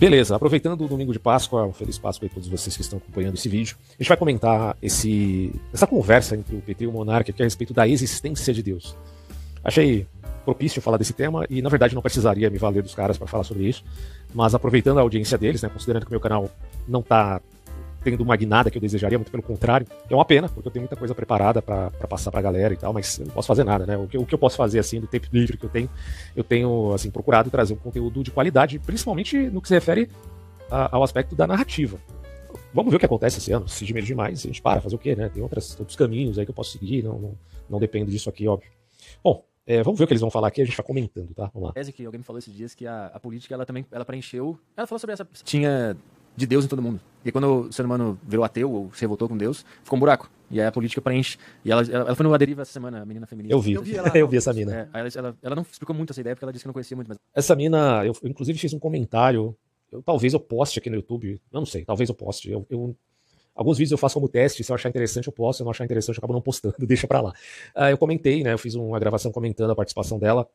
Beleza, aproveitando o domingo de Páscoa, um feliz Páscoa a todos vocês que estão acompanhando esse vídeo. A gente vai comentar esse, essa conversa entre o PT e o Monarca aqui a respeito da existência de Deus. Achei propício falar desse tema e, na verdade, não precisaria me valer dos caras para falar sobre isso, mas aproveitando a audiência deles, né, considerando que o meu canal não está tendo uma guinada que eu desejaria, muito pelo contrário. É uma pena, porque eu tenho muita coisa preparada para passar para a galera e tal, mas eu não posso fazer nada, né? O que, o que eu posso fazer, assim, do tempo livre que eu tenho, eu tenho, assim, procurado trazer um conteúdo de qualidade, principalmente no que se refere a, ao aspecto da narrativa. Vamos ver o que acontece esse ano. Se de medo demais, a gente para, fazer o quê, né? Tem outras, outros caminhos aí que eu posso seguir, não, não, não depende disso aqui, óbvio. Bom, é, vamos ver o que eles vão falar aqui, a gente vai comentando, tá? Vamos lá. tese que alguém me falou esses dias que a, a política ela também ela preencheu. Ela falou sobre essa. Tinha de Deus em todo mundo. E quando o ser humano virou ateu ou se revoltou com Deus, ficou um buraco. E aí a política preenche. E ela, ela, ela foi no Aderiva essa semana, a menina feminista. Eu vi, eu vi, ela, eu vi essa mina. É, ela, ela, ela, não explicou muito essa ideia porque ela disse que não conhecia muito. Mas... Essa mina, eu, eu inclusive fiz um comentário. Eu, talvez eu poste aqui no YouTube. Eu não sei, talvez eu poste. Eu, eu, alguns vídeos eu faço como teste. Se eu achar interessante, eu posto. Se eu não achar interessante, eu acabo não postando. Deixa pra lá. Uh, eu comentei, né? Eu fiz uma gravação comentando a participação dela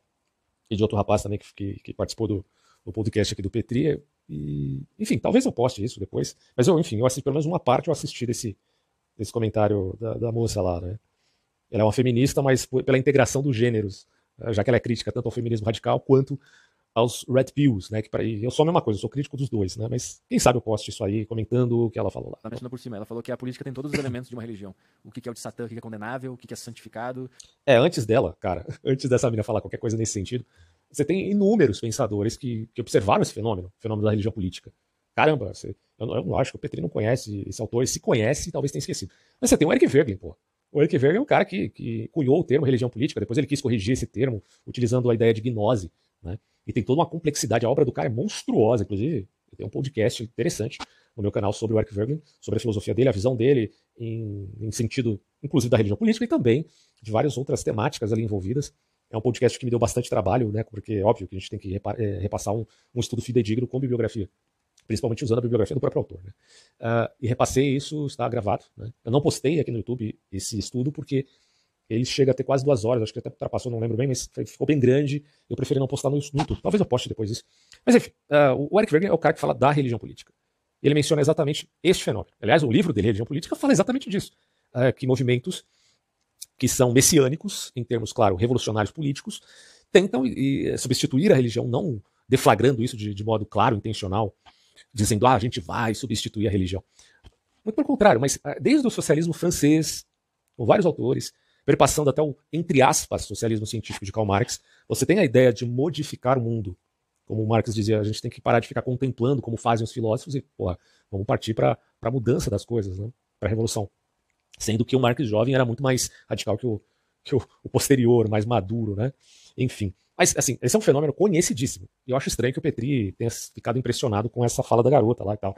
e de outro rapaz também que, que, que participou do, do podcast aqui do Petri. E, enfim, talvez eu poste isso depois. Mas eu, enfim, eu assisti pelo menos uma parte, eu assisti desse, desse comentário da, da moça lá, né? Ela é uma feminista, mas pela integração dos gêneros, eh, já que ela é crítica tanto ao feminismo radical quanto aos red pills, né? Que pra, eu sou a mesma coisa, eu sou crítico dos dois, né? Mas quem sabe eu poste isso aí, comentando o que ela falou lá. Ela mencionou por cima, ela falou que a política tem todos os elementos de uma religião. O que é o de Satã, o que é condenável, o que é santificado. É, antes dela, cara, antes dessa menina falar qualquer coisa nesse sentido, você tem inúmeros pensadores que, que observaram esse fenômeno, o fenômeno da religião política. Caramba, você, eu, não, eu acho que o Petri não conhece esse autor, e se conhece, talvez tenha esquecido. Mas você tem o Eric Verglen, pô. O Eric Verglen é um cara que, que cunhou o termo religião política, depois ele quis corrigir esse termo, utilizando a ideia de gnose, né? E tem toda uma complexidade, a obra do cara é monstruosa, inclusive, tenho um podcast interessante no meu canal sobre o Eric Verglen, sobre a filosofia dele, a visão dele em, em sentido, inclusive, da religião política e também de várias outras temáticas ali envolvidas. É um podcast que me deu bastante trabalho, né? Porque, óbvio, que a gente tem que é, repassar um, um estudo fidedigno com bibliografia principalmente usando a bibliografia do próprio autor. Né? Uh, e repassei isso, está gravado. Né? Eu não postei aqui no YouTube esse estudo porque ele chega a ter quase duas horas, acho que até ultrapassou, não lembro bem, mas ficou bem grande. Eu preferi não postar no, YouTube. Talvez eu poste depois isso. Mas enfim, uh, o Eric Wegener é o cara que fala da religião política. Ele menciona exatamente este fenômeno. Aliás, o livro dele, Religião Política, fala exatamente disso. Uh, que movimentos que são messiânicos, em termos, claro, revolucionários políticos, tentam e, substituir a religião, não deflagrando isso de, de modo claro, intencional, dizendo, ah, a gente vai substituir a religião. Muito pelo contrário, mas ah, desde o socialismo francês, com vários autores, perpassando até o, entre aspas, socialismo científico de Karl Marx, você tem a ideia de modificar o mundo. Como Marx dizia, a gente tem que parar de ficar contemplando como fazem os filósofos e, porra, vamos partir para a mudança das coisas, né? para a revolução. Sendo que o Marx jovem era muito mais radical que o, que o, o posterior, mais maduro, né? Enfim. Mas, assim, esse é um fenômeno conhecidíssimo. E eu acho estranho que o Petri tenha ficado impressionado com essa fala da garota lá e tal.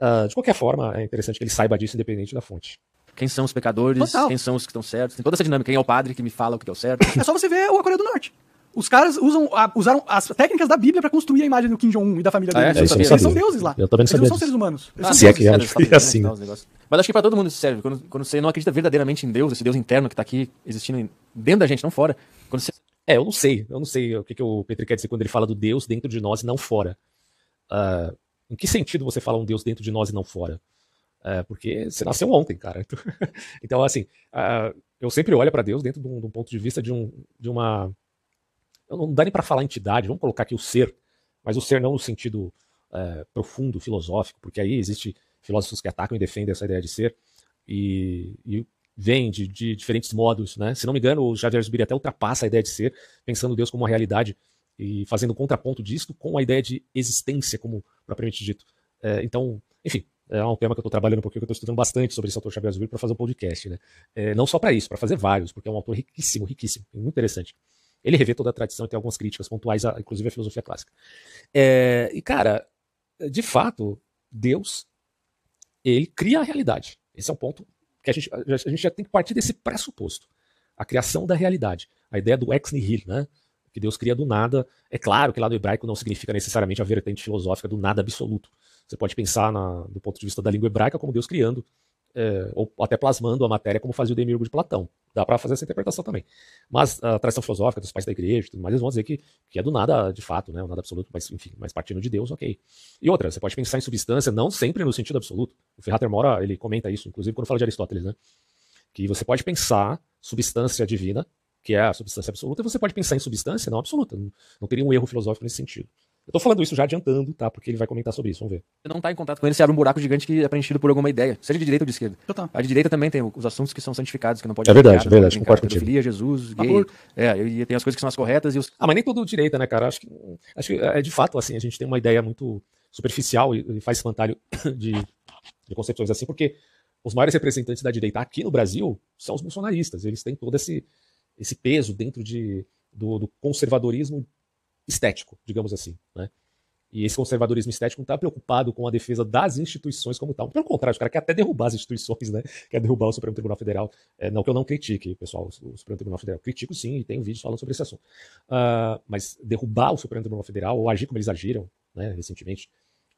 Uh, de qualquer forma, é interessante que ele saiba disso independente da fonte. Quem são os pecadores, Total. quem são os que estão certos. Tem toda essa dinâmica. Quem é o padre que me fala o que é o certo. É só você ver a Coreia do Norte. Os caras usam, usaram as técnicas da Bíblia para construir a imagem do Kim Jong-un e da família dele. Ah, é, eles, eles são deuses lá. Eu também não sabia eles não são seres humanos. ah, se é que é, é assim. Né? Mas acho que para todo mundo isso serve. Quando, quando você não acredita verdadeiramente em Deus, esse Deus interno que está aqui existindo dentro da gente, não fora. Quando você... É, eu não sei. Eu não sei o que, que o Petri quer dizer quando ele fala do Deus dentro de nós e não fora. Uh, em que sentido você fala um Deus dentro de nós e não fora? Uh, porque você nasceu ontem, cara. então, assim, uh, eu sempre olho para Deus dentro de um, de um, ponto de vista de, um, de uma não dá nem para falar entidade, vamos colocar aqui o ser, mas o ser não no sentido é, profundo, filosófico, porque aí existe filósofos que atacam e defendem essa ideia de ser, e, e vem de, de, diferentes modos, né? Se não me engano, o Javier Zubiri até ultrapassa a ideia de ser, pensando Deus como uma realidade e fazendo contraponto disso com a ideia de existência, como propriamente dito. É, então, enfim, é um tema que eu estou trabalhando porque eu estou estudando bastante sobre esse autor Xavier Zubiri para fazer um podcast, né? É, não só para isso, para fazer vários, porque é um autor riquíssimo, riquíssimo, muito interessante. Ele revê toda a tradição e tem algumas críticas pontuais, inclusive a filosofia clássica. É, e, cara, de fato, Deus, ele cria a realidade. Esse é um ponto que a gente, a gente já tem que partir desse pressuposto. A criação da realidade. A ideia do ex nihilo, né? Que Deus cria do nada. É claro que lá do hebraico não significa necessariamente a vertente filosófica do nada absoluto. Você pode pensar na, do ponto de vista da língua hebraica como Deus criando é, ou até plasmando a matéria como fazia o Demiurgo de Platão. Dá para fazer essa interpretação também. Mas a tradição filosófica dos pais da igreja, tudo mais, eles vão dizer que, que é do nada de fato, né? O nada absoluto, mas enfim, mas partindo de Deus, ok. E outra, você pode pensar em substância não sempre no sentido absoluto. O Ferrater Mora, ele comenta isso, inclusive quando fala de Aristóteles, né? Que você pode pensar substância divina, que é a substância absoluta, e você pode pensar em substância não absoluta. Não, não teria um erro filosófico nesse sentido. Eu tô falando isso já adiantando, tá? Porque ele vai comentar sobre isso, vamos ver. Você não tá em contato com ele, você abre um buraco gigante que é preenchido por alguma ideia, seja de direita ou de esquerda. Total. A de direita também tem os assuntos que são santificados, que não pode É ser verdade, é verdade, concordo contigo. pedofilia, Jesus, gay. Aborto. É, e tem as coisas que são as corretas e os. Ah, mas nem todo direita, né, cara? Acho que, acho que é de fato, assim, a gente tem uma ideia muito superficial e, e faz espantalho de, de concepções assim, porque os maiores representantes da direita aqui no Brasil são os bolsonaristas. Eles têm todo esse, esse peso dentro de, do, do conservadorismo estético, digamos assim, né? E esse conservadorismo estético não está preocupado com a defesa das instituições como tal. Pelo contrário, os caras querem até derrubar as instituições, né? Quer derrubar o Supremo Tribunal Federal. É, não que eu não critique, pessoal, o Supremo Tribunal Federal. Critico sim, e tenho vídeos falando sobre esse assunto. Ah, mas derrubar o Supremo Tribunal Federal, ou agir como eles agiram, né, recentemente,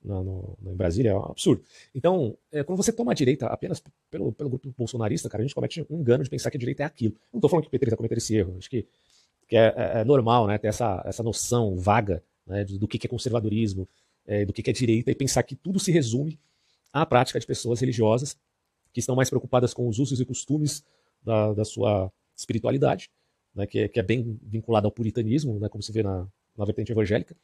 no, no, no- em Brasília, é um absurdo. Então, é, quando você toma a direita apenas pelo, pelo grupo bolsonarista, cara, a gente comete um engano de pensar que a direita é aquilo. Não estou falando que o PT está cometendo esse erro. Acho que, que é, é- é normal, né, ter essa, essa noção vaga né, do, do que é conservadorismo, é, do que é direita, e pensar que tudo se resume à prática de pessoas religiosas que estão mais preocupadas com os usos e costumes da, da sua espiritualidade, né, que, é, que é bem vinculada ao puritanismo, né, como se vê na, na vertente evangélica,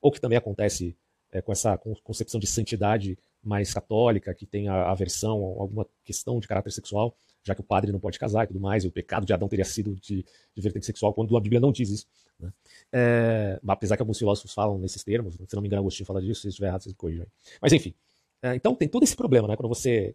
ou que também acontece é, com essa con- concepção de santidade mais católica, que tem a aversão a alguma questão de caráter sexual, já que o padre não pode casar e tudo mais, e o pecado de Adão teria sido de, de vertente sexual, quando a Bíblia não diz isso. Né? É, apesar que alguns filósofos falam nesses termos, se não me engano, Agostinho fala disso, se estiver errado, vocês corrijam. Mas enfim, é, então tem todo esse problema, né? Quando você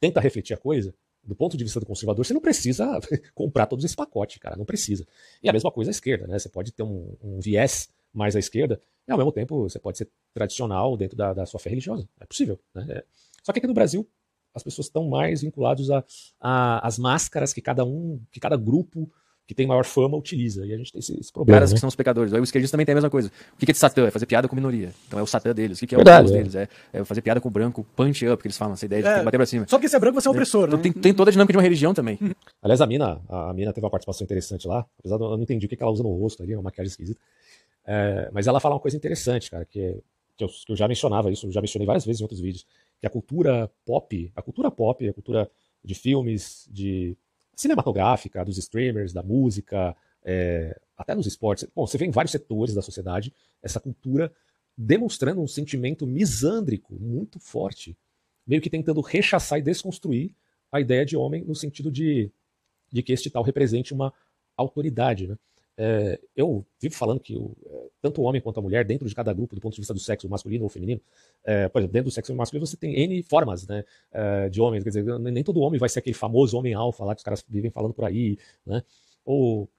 tenta refletir a coisa, do ponto de vista do conservador, você não precisa comprar todos esse pacote, cara, não precisa. E a mesma coisa à esquerda, né? Você pode ter um, um viés mais à esquerda, e ao mesmo tempo você pode ser tradicional dentro da, da sua fé religiosa. É possível, né? É. Só que aqui no Brasil, as pessoas estão mais vinculadas a- a- às máscaras que cada um, que cada grupo que tem maior fama utiliza. E a gente tem esse, esse problema. caras né? que são os pecadores. Aí o esquerdista também tem a mesma coisa. O que que é de Satã? É fazer piada com minoria. Então é o Satã deles. O que que é Verdade, o Deus é. deles? É, é fazer piada com o branco, punch up, que eles falam, essa ideia de É. que bater pra cima. Só porque você é branco, você é opressor, Então né? tem, tem toda a dinâmica de uma religião também. Aliás, a mina, a, a mina teve uma participação interessante lá, apesar de eu não entendi o que que ela usa no rosto ali, uma maquiagem esquisita. É, mas ela fala uma coisa interessante, cara, que, é- que, eu, que eu já mencionava isso, eu já mencionei várias vezes em outros vídeos, que a cultura pop, a cultura pop, a cultura de filmes, de cinematográfica, dos streamers, da música, é, até nos esportes. Bom, você vê em vários setores da sociedade essa cultura demonstrando um sentimento misândrico muito forte, meio que tentando rechaçar e desconstruir a ideia de homem no sentido de, de que este tal represente uma autoridade. Né? É, eu vivo falando que o, é, tanto o homem quanto a mulher, dentro de cada grupo, do ponto de vista do sexo masculino ou feminino, é, por exemplo, dentro do sexo masculino você tem N formas né, de homens, quer dizer, nem todo homem vai ser aquele famoso homem alfa lá que os caras vivem falando por aí, né? Ou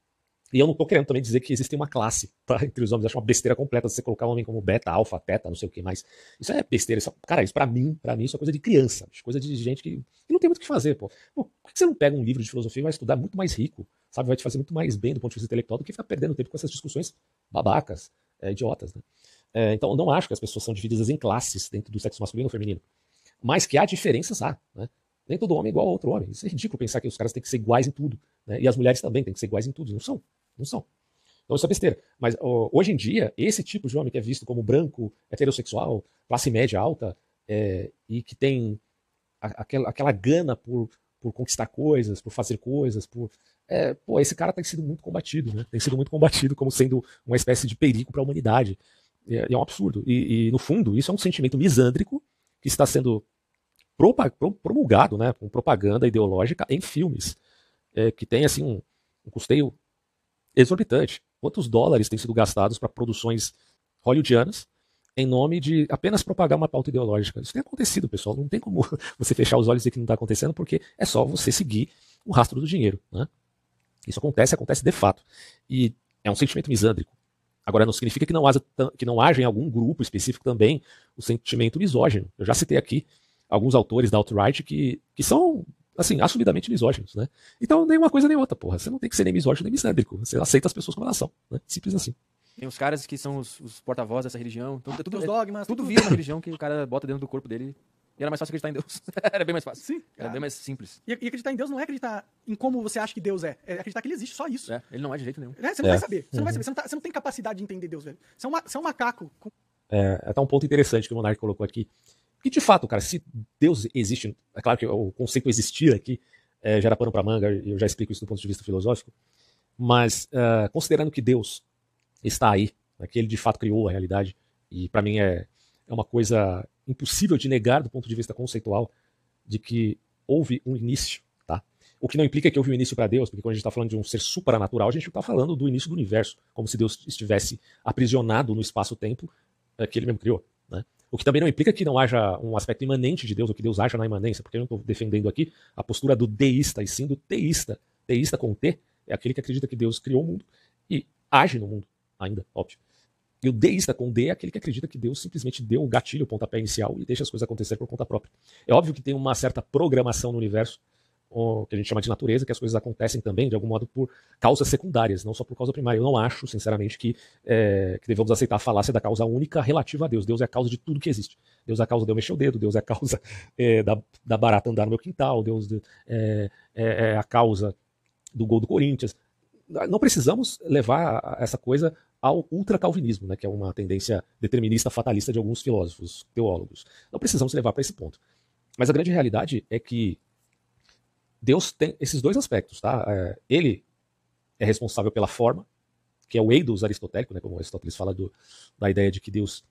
e eu não tô querendo também dizer que existe uma classe tá, entre os homens. Acho uma besteira completa você colocar um homem como beta, alfa, teta, não sei o que mais. Isso é besteira. Isso, é- cara, isso pra mim, para mim, isso é coisa de criança. Coisa de gente que, que não tem muito o que fazer, pô. Pô, Por que você não pega um livro de filosofia e vai estudar muito mais rico? Sabe? Vai te fazer muito mais bem do ponto de vista intelectual do que ficar perdendo tempo com essas discussões babacas, é, idiotas, né? É, então, eu não acho que as pessoas são divididas em classes dentro do sexo masculino ou feminino. Mas que há diferenças, há, né? Nem todo homem é igual a outro homem. Isso é ridículo pensar que os caras têm que ser iguais em tudo. Né? E as mulheres também têm que ser iguais em tudo. Não são. Não são. Então isso é besteira. Mas ó, hoje em dia, esse tipo de homem que é visto como branco, heterossexual, classe média alta, é, e que tem a- aquela, aquela gana por, por conquistar coisas, por fazer coisas, por. É, pô, esse cara tem sido muito combatido, né? Tem sido muito combatido como sendo uma espécie de perigo para a humanidade. E é, é um absurdo. E, e, no fundo, isso é um sentimento misândrico que está sendo promulgado, né, com propaganda ideológica em filmes, é, que tem assim um, um custeio exorbitante. Quantos dólares têm sido gastados para produções hollywoodianas em nome de apenas propagar uma pauta ideológica? Isso tem acontecido, pessoal. Não tem como você fechar os olhos e dizer que não está acontecendo, porque é só você seguir o rastro do dinheiro. Né? Isso acontece, acontece de fato. E é um sentimento misândrico. Agora, não significa que não, haja, que não haja em algum grupo específico também o sentimento misógino. Eu já citei aqui alguns autores da alt-right que, que são, assim, assumidamente misóginos, né? Então, nem uma coisa nem outra, porra. Você não tem que ser nem misógino nem misândrico. Você aceita as pessoas como elas são, né? Simples assim. Tem os caras que são os, os porta-vozes dessa religião. Então, é tudo, Os é- dogmas. tudo vira uma religião que o cara bota dentro do corpo dele E era mais fácil acreditar em Deus. era bem mais fácil. Sim. Era bem mais simples. E, acreditar em Deus não é acreditar em como você acha que Deus é. É acreditar que ele existe, só isso. É, ele não é de jeito nenhum. É, Você não É. vai saber. Você não vai saber. Você não, tá- você não tem capacidade de entender Deus, velho. Você é um, ma- você é um macaco. com- É, até um ponto interessante que o Monark colocou aqui. Que de fato, cara, se Deus existe, é claro que o conceito existir aqui é, gera pano para manga, eu já explico isso do ponto de vista filosófico, mas é, considerando que Deus está aí, né, que ele de fato criou a realidade, e para mim é, é uma coisa impossível de negar do ponto de vista conceitual, de que houve um início, tá? O que não implica que houve um início para Deus, porque quando a gente está falando de um ser supranatural, a gente está falando do início do universo, como se Deus estivesse aprisionado no espaço-tempo é, que ele mesmo criou. O que também não implica que não haja um aspecto imanente de Deus, ou que Deus haja na imanência, porque eu não estou defendendo aqui a postura do deísta, e sim do teísta. Teísta com T é aquele que acredita que Deus criou o mundo e age no mundo, ainda, óbvio. E o deísta com D é aquele que acredita que Deus simplesmente deu o gatilho, o pontapé inicial e deixa as coisas acontecer por conta própria. É óbvio que tem uma certa programação no universo, o que a gente chama de natureza, que as coisas acontecem também, de algum modo, por causas secundárias, não só por causa primária. Eu não acho, sinceramente, que, é, que devemos aceitar a falácia da causa única relativa a Deus. Deus é a causa de tudo que existe. Deus é a causa de eu mexer o dedo, Deus é a causa é, da, da barata andar no meu quintal, Deus é, é, é a causa do gol do Corinthians. Não precisamos levar essa coisa ao ultracalvinismo, né, que é uma tendência determinista fatalista de alguns filósofos, teólogos. Não precisamos levar para esse ponto. Mas a grande realidade é que Deus tem esses dois aspectos, tá? É, ele é responsável pela forma, que é o eidos aristotélico, né, como Aristóteles fala do, da ideia de que Deus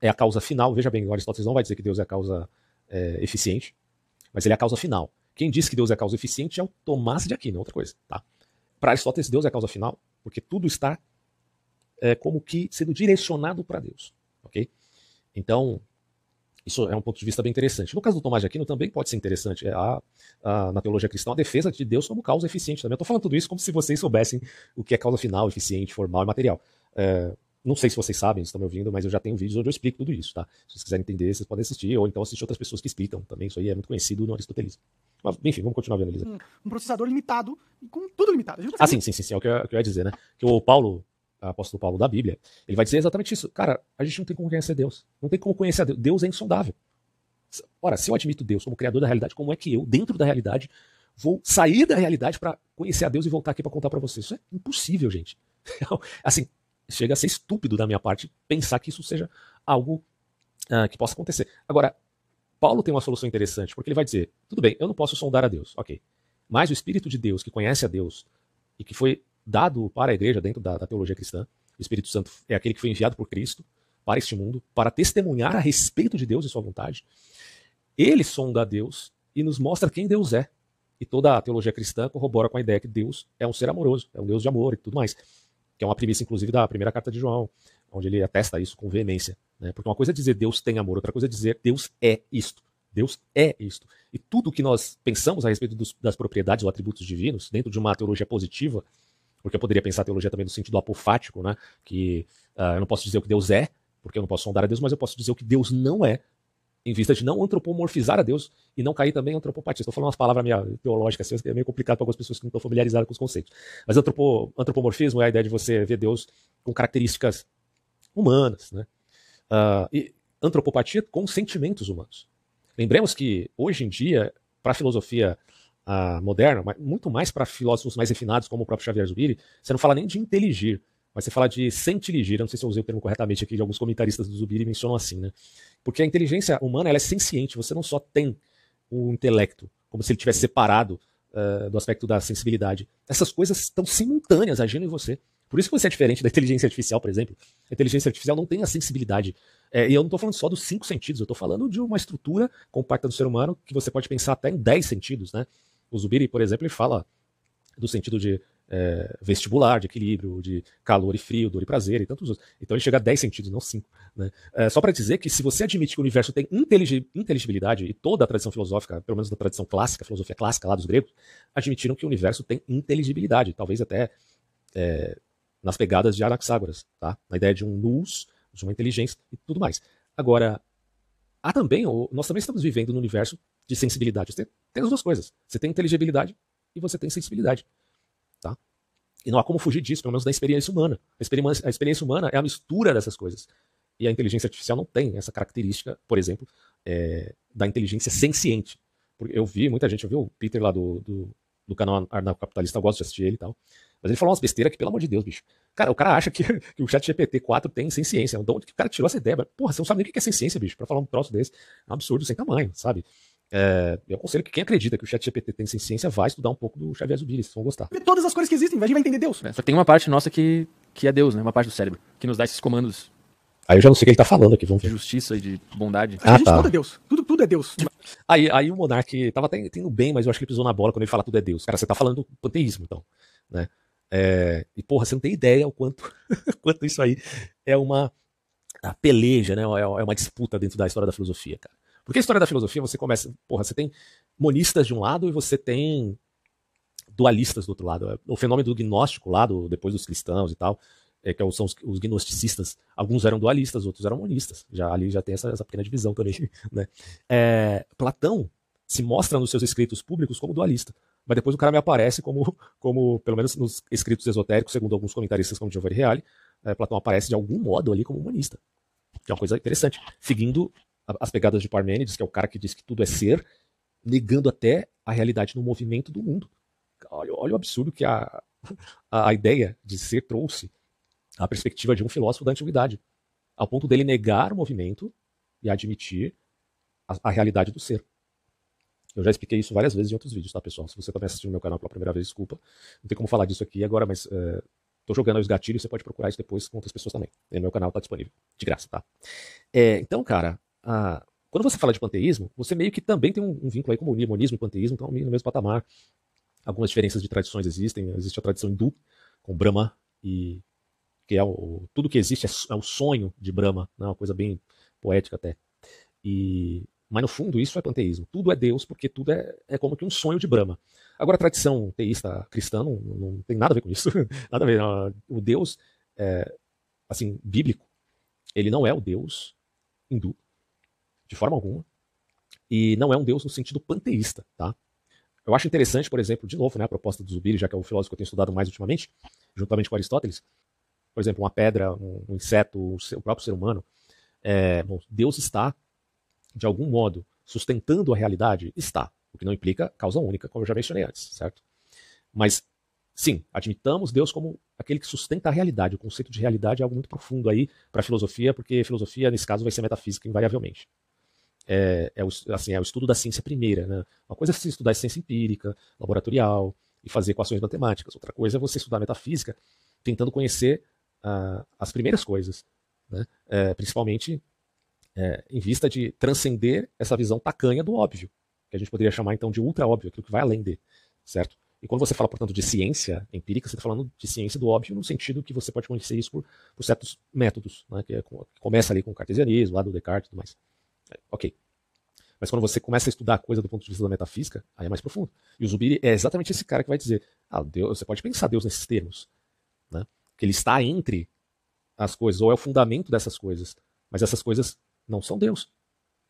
é a causa final. Veja bem, Aristóteles não vai dizer que Deus é a causa é, eficiente, mas ele é a causa final. Quem diz que Deus é a causa eficiente é o Tomás de Aquino, outra coisa, tá? Para Aristóteles, Deus é a causa final, porque tudo está é, como que sendo direcionado para Deus, ok? Então, isso é um ponto de vista bem interessante. No caso do Tomás de Aquino também pode ser interessante. É a, a, na teologia cristã, a defesa de Deus como causa eficiente também. Eu estou falando tudo isso como se vocês soubessem o que é causa final, eficiente, formal e material. É, não sei se vocês sabem, estão me ouvindo, mas eu já tenho vídeos onde eu explico tudo isso, tá? Se vocês quiserem entender, vocês podem assistir, ou então assistir outras pessoas que explicam também. Isso aí é muito conhecido no aristotelismo. Mas, enfim, vamos continuar vendo, Elisa. Um, um processador limitado e com tudo limitado. Ah, sim, sim, sim, sim, é o que eu, o que eu ia dizer, né? Que o Paulo, apóstolo Paulo da Bíblia, ele vai dizer exatamente isso. Cara, a gente não tem como conhecer Deus. Não tem como conhecer Deus. Deus é insondável. Ora, se eu admito Deus como criador da realidade, como é que eu, dentro da realidade, vou sair da realidade para conhecer a Deus e voltar aqui para contar para vocês? Isso é impossível, gente. Assim, chega a ser estúpido da minha parte pensar que isso seja algo ah, que possa acontecer. Agora, Paulo tem uma solução interessante, porque ele vai dizer: tudo bem, eu não posso sondar a Deus, ok. Mas o Espírito de Deus, que conhece a Deus e que foi dado para a igreja dentro da, da teologia cristã, o Espírito Santo é aquele que foi enviado por Cristo para este mundo, para testemunhar a respeito de Deus e sua vontade. Ele sonda Deus e nos mostra quem Deus é. E toda a teologia cristã corrobora com a ideia que Deus é um ser amoroso, é um Deus de amor e tudo mais. Que é uma premissa, inclusive, da primeira carta de João, onde ele atesta isso com veemência. Né? Porque uma coisa é dizer Deus tem amor, outra coisa é dizer Deus é isto. Deus é isto. E tudo que nós pensamos a respeito dos, das propriedades ou atributos divinos, dentro de uma teologia positiva, porque eu poderia pensar a teologia também no sentido apofático, né? que uh, eu não posso dizer o que Deus é, porque eu não posso sondar a Deus, mas eu posso dizer o que Deus não é, em vista de não antropomorfizar a Deus e não cair também em antropopatia. Estou falando umas palavras meio teológicas, assim, é meio complicado para algumas pessoas que não estão familiarizadas com os conceitos. Mas antropo, antropomorfismo é a ideia de você ver Deus com características humanas, né? Uh, e antropopatia com sentimentos humanos. Lembremos que hoje em dia, para a filosofia moderna, mas muito mais para filósofos mais refinados, como o próprio Xavier Zubiri, você não fala nem de inteligir, mas você fala de sentirigir. Eu não sei se eu usei o termo corretamente aqui, de alguns comentaristas do Zubiri mencionam assim, né? Porque a inteligência humana ela é senciente, você não só tem o intelecto, como se ele tivesse separado uh, do aspecto da sensibilidade. Essas coisas estão simultâneas agindo em você. Por isso que você é diferente da inteligência artificial, por exemplo. A inteligência artificial não tem a sensibilidade. É, e eu não estou falando só dos cinco sentidos, eu estou falando de uma estrutura compacta do ser humano que você pode pensar até em dez sentidos. Né? O Zubiri, por exemplo, ele fala do sentido de é, vestibular, de equilíbrio, de calor e frio, dor e prazer e tantos outros. Então ele chega a 10 sentidos, não 5. Né? É, só para dizer que se você admite que o universo tem intelig inteligibilidade, e toda a tradição filosófica, pelo menos da tradição clássica, filosofia clássica lá dos gregos, admitiram que o universo tem inteligibilidade, talvez até é, nas pegadas de Anaxágoras, tá? na ideia de um nous, de uma inteligência e tudo mais. Agora, há também, nós também estamos vivendo no universo de sensibilidade. Você tem, as duas coisas. Você tem inteligibilidade e você tem sensibilidade. Tá? E não há como fugir disso, pelo menos da experiência humana. A experiência, a experiência humana é a mistura dessas coisas. E a inteligência artificial não tem essa característica, por exemplo, é, da inteligência senciente. Porque eu vi, muita gente, eu vi o Peter lá do, do, do canal Capitalista, eu gosto de assistir ele e tal. Mas ele falou umas besteiras que, pelo amor de Deus, bicho. Cara, o cara acha que, que o chat GPT 4 tem sem ciência. De onde que o cara tirou essa ideia? Porra, você não sabe nem o que é sem ciência, bicho, pra falar um troço desse. É um absurdo sem tamanho, sabe? É, eu aconselho que quem acredita que o chat GPT tem sem ciência vai estudar um pouco do Xavier Zubiri, vocês vão gostar. Todas as coisas que existem, a gente vai entender Deus. É, só que tem uma parte nossa que, que é Deus, né? Uma parte do cérebro, que nos dá esses comandos Aí eu já não sei o que ele tá falando aqui, vamos de ver. justiça e de bondade. a Ah, gente tá. tudo é Deus. Tudo, tudo é Deus. Aí, aí o Monark tava até tendo bem, mas eu acho que ele pisou na bola quando ele fala tudo é Deus. Cara, você tá falando do panteísmo, então. Né? É, e porra, você não tem ideia o quanto, quanto isso aí é uma a peleja, né? É é uma disputa dentro da história da filosofia, cara. Porque a história da filosofia, você começa. Porra, você tem monistas de um lado e você tem dualistas do outro lado. O fenômeno do gnóstico lá, do, depois dos cristãos e tal, é, que são os, os gnosticistas. Alguns eram dualistas, outros eram monistas. Já ali já tem essa, essa pequena divisão também. Né? É, Platão se mostra nos seus escritos públicos como dualista. Mas depois o cara me aparece como, como pelo menos nos escritos esotéricos, segundo alguns comentaristas como Giovanni Reale, é, Platão aparece de algum modo ali como humanista. Que é uma coisa interessante. Seguindo as pegadas de Parmênides, que é o cara que diz que tudo é ser, negando até a realidade no movimento do mundo. Olha, olha o absurdo que a, a, a ideia de ser trouxe a perspectiva de um filósofo da antiguidade, ao ponto dele negar o movimento e admitir a, a realidade do ser. Eu já expliquei isso várias vezes em outros vídeos, tá, pessoal? Se você também assistiu no meu canal pela primeira vez, desculpa. Não tem como falar disso aqui agora, mas é, tô jogando os gatilhos, você pode procurar isso depois com outras pessoas também. E meu canal tá disponível, de graça, tá? É, então, cara, a- quando você fala de panteísmo, você meio que também tem um, um vínculo aí com o monismo e panteísmo, então no mesmo patamar. Algumas diferenças de tradições existem. Existe a tradição hindu, com Brahma, e que é o, tudo que existe é, é o sonho de Brahma, né? uma coisa bem poética até. E, mas no fundo isso é panteísmo. Tudo é Deus, porque tudo é, é como que um sonho de Brahma. Agora a tradição teísta cristã não, não tem nada a ver com isso. nada a ver. não. O Deus, é, assim, bíblico, ele não é o Deus hindu, de forma alguma. E não é um Deus no sentido panteísta, tá? Eu acho interessante, por exemplo, de novo, né, a proposta do Zubiri, já que é o filósofo que eu tenho estudado mais ultimamente, juntamente com Aristóteles, por exemplo, uma pedra, um, um inseto, o, próprio ser humano. É, bom, Deus está, de algum modo, sustentando a realidade? Está. O que não implica causa única, como eu já mencionei antes, certo? Mas, sim, admitamos Deus como aquele que sustenta a realidade. O conceito de realidade é algo muito profundo aí para a filosofia, porque filosofia, nesse caso, vai ser metafísica invariavelmente. É, é, o, assim, é o estudo da ciência primeira. Né? Uma coisa é você estudar ciência empírica, laboratorial, e fazer equações matemáticas. Outra coisa é você estudar metafísica, tentando conhecer ah, as primeiras coisas, né? É, principalmente é, em vista de transcender essa visão tacanha do óbvio, que a gente poderia chamar então de ultra óbvio, aquilo que vai além de, certo? E quando você fala, portanto, de ciência empírica, você está falando de ciência do óbvio no sentido que você pode conhecer isso por, por certos métodos, né? que, é que começa ali com o cartesianismo, lá do Descartes e tudo mais. Ok. Mas quando você começa a estudar a coisa do ponto de vista da metafísica, aí é mais profundo. E o Zubiri é exatamente esse cara que vai dizer: ah, Deus, você pode pensar Deus nesses termos, né? que ele está entre as coisas, ou é o fundamento dessas coisas, mas essas coisas não são Deus.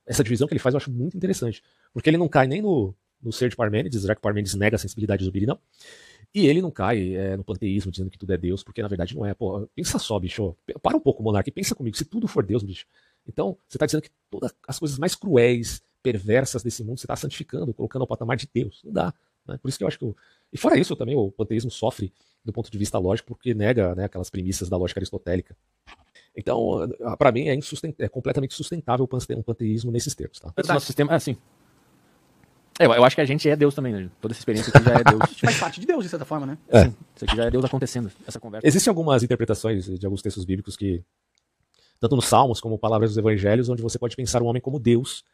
Essa divisão que ele faz eu acho muito interessante, porque ele não cai nem no, no ser de Parmênides, já que Parmênides nega a sensibilidade de Zubiri, não, e ele não cai é, no panteísmo dizendo que tudo é Deus, porque na verdade não é. Pô, pensa só, bicho, para um pouco, Monark, e pensa comigo, se tudo for Deus, bicho, então você está dizendo que todas as coisas mais cruéis, perversas desse mundo você está santificando, colocando ao patamar de Deus. Não dá. Né? Por isso que eu acho que. o- E fora isso, também o panteísmo sofre do ponto de vista lógico, porque nega né, aquelas premissas da lógica aristotélica. Então, para mim, é, é completamente sustentável o pante- panteísmo nesses termos. Tá? Esse nosso sistema, é assim. É, eu, eu acho que a gente é Deus também, né? Toda essa experiência aqui já é Deus. A gente faz parte de Deus, de certa forma, né? É. Sim, isso aqui já é Deus acontecendo, essa conversa. Existem algumas interpretações de alguns textos bíblicos que, tanto nos Salmos como palavras dos Evangelhos, onde você pode pensar o homem como Deus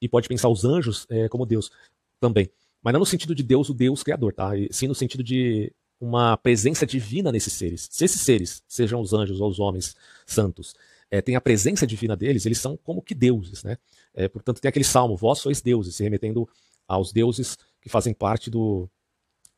e pode pensar os anjos eh, como Deus também. Mas não no sentido de Deus, o Deus criador, tá? E sim no sentido de uma presença divina nesses seres. Se esses seres, sejam os anjos ou os homens santos, eh, têm a presença divina deles, eles são como que deuses, né? Eh, portanto, tem aquele salmo, vós sois deuses, se remetendo aos deuses que fazem parte do,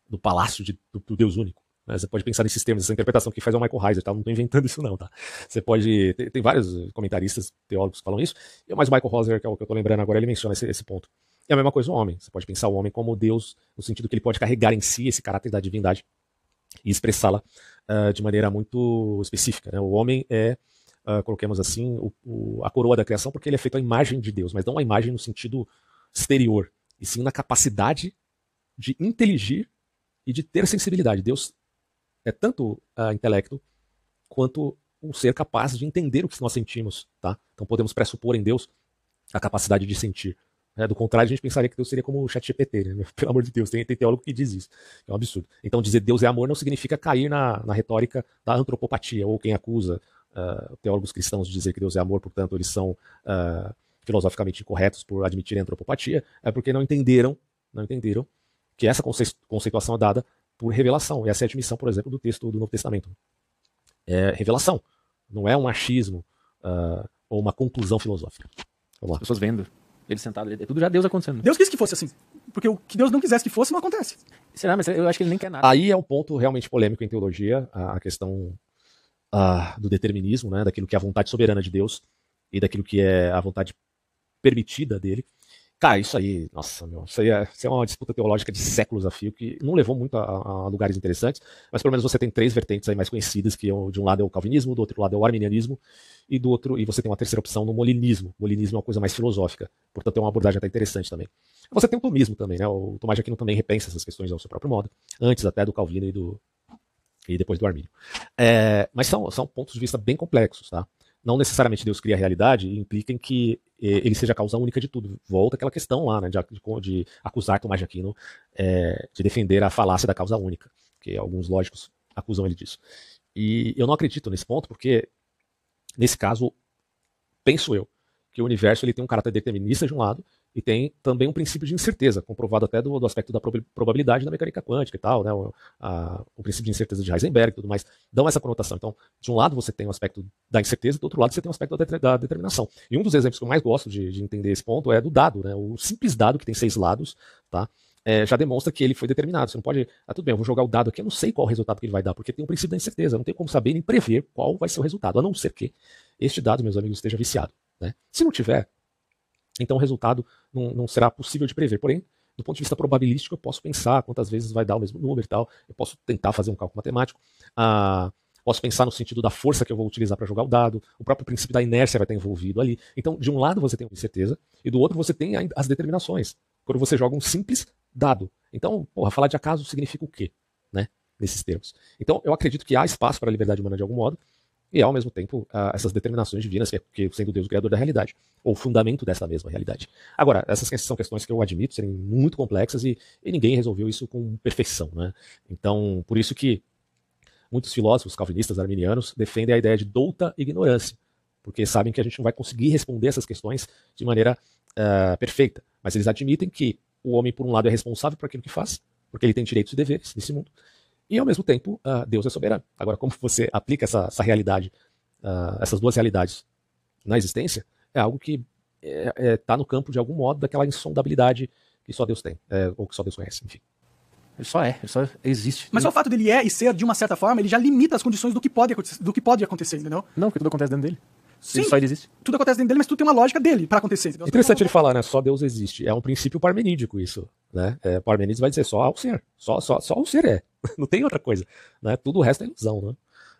do palácio de- do, do Deus único. né? Você pode pensar nesses termos, essa interpretação que faz é o Michael Heiser, tá? não estou inventando isso não, tá? Você pode, tem, tem vários comentaristas, teólogos que falam isso, mas o Michael Heiser, que é o que eu estou lembrando agora, ele menciona esse, esse ponto. E a mesma coisa o homem, você pode pensar o homem como Deus, no sentido que ele pode carregar em si esse caráter da divindade e expressá-la ah, de maneira muito específica. né? O homem é uh, coloquemos assim, o, o, a coroa da criação, porque ele é feito à imagem de Deus, mas não a imagem no sentido exterior, e sim na capacidade de inteligir e de ter sensibilidade. Deus é tanto uh, intelecto quanto um ser capaz de entender o que nós sentimos, tá? Então podemos pressupor em Deus a capacidade de sentir. Né? Do contrário, a gente pensaria que Deus seria como o chat GPT, né? Pelo amor de Deus, tem, tem teólogo que diz isso. É um absurdo. Então dizer Deus é amor não significa cair na, na retórica da antropopatia, ou quem acusa uh, teólogos cristãos de dizer que Deus é amor, portanto eles são uh, filosoficamente incorretos por admitirem a antropopatia, é porque não entenderam, não entenderam que essa conceituação é dada por revelação. E essa é a admissão, por exemplo, do texto do Novo Testamento. É revelação, não é um achismo uh, ou uma conclusão filosófica. Vamos lá. As pessoas vendo ele sentado, é tudo já Deus acontecendo. Deus quis que fosse assim. Porque o que Deus não quisesse que fosse, não acontece. Será? Mas eu acho que ele nem quer nada. Aí é um ponto realmente polêmico em teologia, a questão uh, do determinismo, né, daquilo que é a vontade soberana de Deus e daquilo que é a vontade permitida dele. Cara, isso aí, nossa, meu, isso aí é, isso é uma disputa teológica de séculos a fio, que não levou muito a, a, lugares interessantes, mas pelo menos você tem três vertentes aí mais conhecidas, que é de um lado é o calvinismo, do outro lado é o arminianismo, e do outro, e você tem uma terceira opção no molinismo. Molinismo é uma coisa mais filosófica, portanto é uma abordagem até interessante também. Você tem o tomismo também, né? O Tomás de Aquino também repensa essas questões ao seu próprio modo, antes até do Calvino e do e depois do Armínio. É, mas são, são pontos de vista bem complexos, tá? Não necessariamente Deus cria a realidade, implica em que eh, ele seja a causa única de tudo. Volta aquela questão lá, né, de, de, acusar Tomás de Aquino é, de defender a falácia da causa única, que alguns lógicos acusam ele disso. E eu não acredito nesse ponto, porque, nesse caso, penso eu, que o universo ele tem um caráter determinista de um lado e tem também um princípio de incerteza, comprovado até do, do aspecto da probabilidade da mecânica quântica e tal, né? O, a, o, princípio de incerteza de Heisenberg e tudo mais, dão essa conotação. Então, de um lado você tem o um aspecto da incerteza, do outro lado você tem o um aspecto da, da, determinação. E um dos exemplos que eu mais gosto de, de, entender esse ponto é do dado, né? O simples dado, que tem seis lados, tá? É, já demonstra que ele foi determinado. Você não pode. Ah, tudo bem, eu vou jogar o dado aqui, eu não sei qual o resultado que ele vai dar, porque tem um princípio da incerteza. Não tenho como saber nem prever qual vai ser o resultado, a não ser que este dado, meus amigos, esteja viciado. Né? Se não tiver, então o resultado não, não será possível de prever. Porém, do ponto de vista probabilístico, eu posso pensar quantas vezes vai dar o mesmo número e tal. Eu posso tentar fazer um cálculo matemático. Ah, posso pensar no sentido da força que eu vou utilizar para jogar o dado. O próprio princípio da inércia vai estar envolvido ali. Então, de um lado você tem uma incerteza e do outro você tem as determinações. Quando você joga um simples dado. Então, porra, falar de acaso significa o quê? Né? Nesses termos. Então, eu acredito que há espaço para a liberdade humana de algum modo e ao mesmo tempo essas determinações divinas, que, é, que sendo Deus o criador da realidade, ou fundamento dessa mesma realidade. Agora, essas são questões que eu admito serem muito complexas e, e ninguém resolveu isso com perfeição. Né? Então, por isso que muitos filósofos calvinistas arminianos defendem a ideia de douta ignorância, porque sabem que a gente não vai conseguir responder essas questões de maneira uh, perfeita. Mas eles admitem que o homem, por um lado, é responsável por aquilo que faz, porque ele tem direitos e deveres nesse mundo, e, ao mesmo tempo, uh, Deus é soberano. Agora, como você aplica essa, essa realidade, uh, essas duas realidades na existência, é algo que está é, é, tá no campo, de algum modo, daquela insondabilidade que só Deus tem, é, ou que só Deus conhece, enfim. Ele só é, ele só existe. Mas só o fato dele é e ser, de uma certa forma, ele já limita as condições do que pode, do que pode acontecer, entendeu? Não, porque tudo acontece dentro dele. Sim, ele só existe. Tudo acontece dentro dele, mas tudo tem uma lógica dele para acontecer. Entendeu? Interessante ele falar, né? Só Deus existe. É um princípio parmenídico isso. Né? É, Parmenides vai dizer só o ser. Só, só, só o ser é. Não tem outra coisa. Né? Tudo o resto é ilusão, né?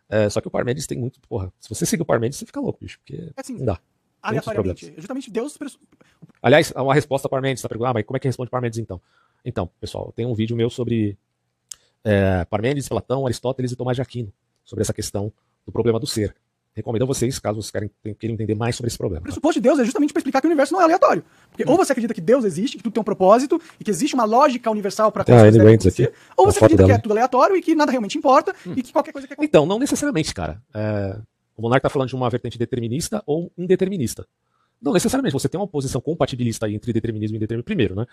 É, só que o Parmenides tem muito. Porra, se você seguir o Parmenides, você fica louco, bicho. Porque é assim, não dá. Aleatoriamente. Justamente Deus. Aliás, uma resposta para Parmenides, tá perguntando, ah, mas como é que responde Parmenides então? Então, pessoal, tem um vídeo meu sobre é, Parmenides, Platão, Aristóteles e Tomás de Aquino, sobre essa questão do problema do ser recomendo a vocês, caso vocês querem, queiram entender mais sobre esse problema. O pressuposto de Deus é justamente para explicar que o universo não é aleatório. Porque hum. ou você acredita que Deus existe, que tudo tem um propósito, e que existe uma lógica universal para ah, aqui, ou você acredita dela. que é tudo aleatório e que nada realmente importa, hum. e que qualquer coisa que é... Então, não necessariamente, cara. É... O Monarca está falando de uma vertente determinista ou indeterminista. Não necessariamente, você tem uma posição compatibilista entre determinismo e indeterminismo. Primeiro, né?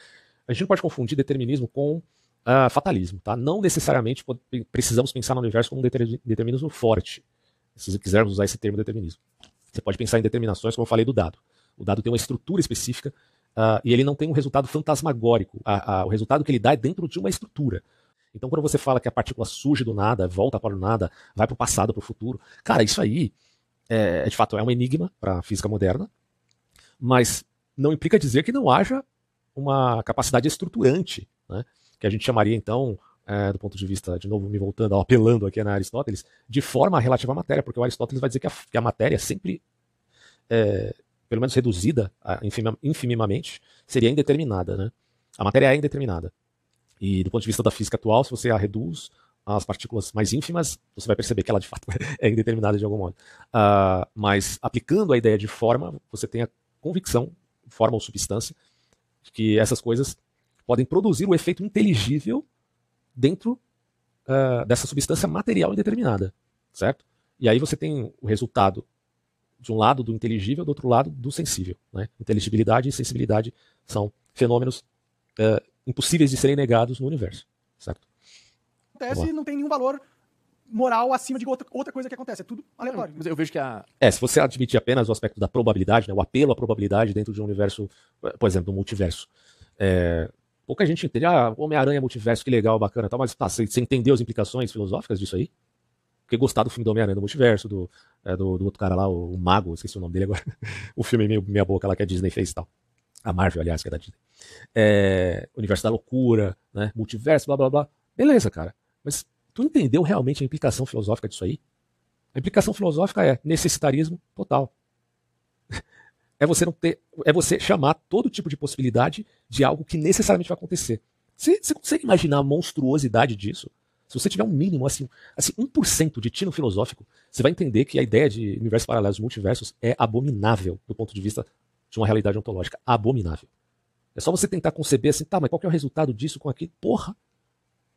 A gente não pode confundir determinismo com uh, fatalismo, tá? Não necessariamente precisamos pensar no universo como um determinismo forte se quisermos usar esse termo determinismo. Você pode pensar em determinações, como eu falei do dado. O dado tem uma estrutura específica uh, e ele não tem um resultado fantasmagórico. o resultado que ele dá é dentro de uma estrutura. Então, quando você fala que a partícula surge do nada, volta para o nada, vai para o passado, para o futuro, cara, isso aí, é, de fato, é um enigma para a física moderna, mas não implica dizer que não haja uma capacidade estruturante, né, que a gente chamaria, então, é, do ponto de vista, de novo, me voltando, apelando aqui na Aristóteles, de forma relativa à matéria, porque o Aristóteles vai dizer que a, que a matéria sempre, é, pelo menos reduzida infimamente, seria indeterminada. Né? A matéria é indeterminada. E do ponto de vista da física atual, se você a reduz às partículas mais ínfimas, você vai perceber que ela de fato é indeterminada de algum modo. Uh, mas aplicando a ideia de forma, você tem a convicção, forma ou substância, de que essas coisas podem produzir o efeito inteligível dentro uh, dessa substância material indeterminada, certo? E aí você tem o resultado de um lado do inteligível, do outro lado do sensível. Né? Inteligibilidade e sensibilidade são fenômenos uh, impossíveis de serem negados no universo, certo? Acontece e não tem nenhum valor moral acima de outra, outra coisa que acontece. É tudo aleatório. Mas eu vejo que a. É, se você admitir apenas o aspecto da probabilidade, né, o apelo à probabilidade dentro de um universo, por exemplo, do multiverso. É, pouca gente entende, ah, Homem-Aranha multiverso, que legal, bacana tal, mas tá, você, você entendeu as implicações filosóficas disso aí? Porque gostar do filme do Homem-Aranha do multiverso, do, é, do, do, outro cara lá, o, o, Mago, esqueci o nome dele agora. o filme meio minha boca lá que a Disney fez e tal. A Marvel, aliás, que é da Disney. É, Universo da Loucura, né? Multiverso, blá blá blá. Beleza, cara. Mas tu entendeu realmente a implicação filosófica disso aí? A implicação filosófica é necessitarismo total. É você não ter, é você chamar todo tipo de possibilidade de algo que necessariamente vai acontecer. Você, você consegue imaginar a monstruosidade disso? Se você tiver um mínimo, assim, assim 1% de tino filosófico, você vai entender que a ideia de universos paralelos, multiversos, é abominável do ponto de vista de uma realidade ontológica. Abominável. É só você tentar conceber assim, tá, mas qual é o resultado disso com aquilo? Porra!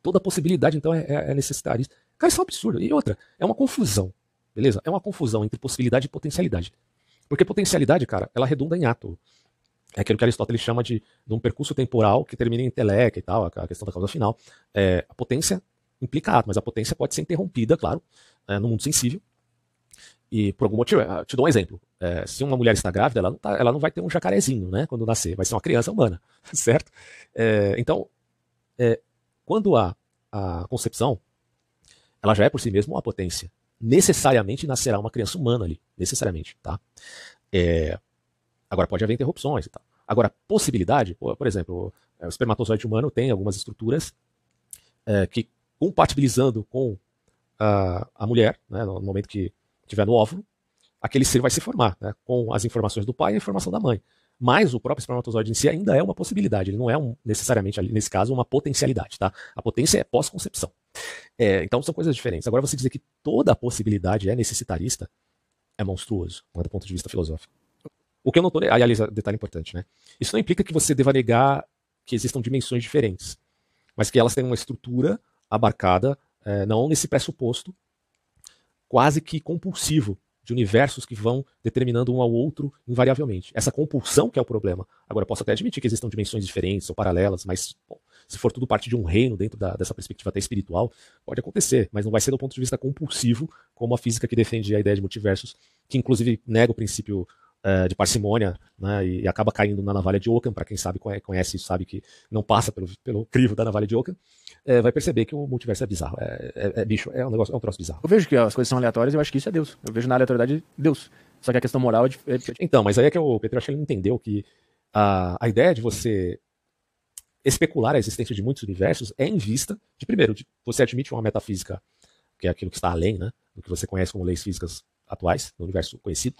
Toda possibilidade, então, é, é, é necessária. Cara, isso é um absurdo. E outra, é uma confusão. Beleza? É uma confusão entre possibilidade e potencialidade. Porque potencialidade, cara, ela redunda em ato. É aquilo que Aristóteles chama de, de um percurso temporal que termina em intelecto e tal, a questão da causa final. É, a potência implica ato, mas a potência pode ser interrompida, claro, é, no mundo sensível. E por algum motivo, te dou um exemplo. É, se uma mulher está grávida, ela não, tá, ela não, vai ter um jacarezinho, né? Quando nascer, vai ser uma criança humana, certo? É, então, é, quando há a concepção, ela já é por si mesma uma potência. Necessariamente nascerá uma criança humana ali, necessariamente, tá? É, agora pode haver interrupções e tal. Agora, possibilidade, por, exemplo, o espermatozoide humano tem algumas estruturas é, que, compatibilizando com a, a mulher, né, no momento que estiver no óvulo, aquele ser vai se formar, né, com as informações do pai e a informação da mãe. Mas o próprio espermatozoide em si ainda é uma possibilidade, ele não é um, necessariamente, nesse caso, uma potencialidade. Tá? A potência é pós-concepção. É, então são coisas diferentes. Agora, você dizer que toda a possibilidade é necessitarista é monstruoso, né, do ponto de vista filosófico. O que eu não estou. Aliás, detalhe importante, né? Isso não implica que você deva negar que existam dimensões diferentes, mas que elas têm uma estrutura abarcada, é, não nesse pressuposto quase que compulsivo de universos que vão determinando um ao outro invariavelmente. Essa compulsão que é o problema. Agora, posso até admitir que existam dimensões diferentes ou paralelas, mas bom, se for tudo parte de um reino dentro da, dessa perspectiva até espiritual, pode acontecer, mas não vai ser do ponto de vista compulsivo, como a física que defende a ideia de multiversos, que inclusive nega o princípio uh, de parcimônia né, e, e, acaba caindo na navalha de Ockham, para quem sabe conhece isso, sabe que não passa pelo, pelo crivo da navalha de Ockham é, vai perceber que o multiverso é bizarro. É, é, é, bicho, é um negócio, é um troço bizarro. Eu vejo que as coisas são aleatórias e eu acho que isso é Deus. Eu vejo na aleatoriedade Deus. Só que a questão moral é. é então, mas aí é que o Pedro acho que ele entendeu que a, a ideia de você especular a existência de muitos universos é em vista de, primeiro, de você admite uma metafísica, que é aquilo que está além né, do que você conhece como leis físicas atuais, no universo conhecido,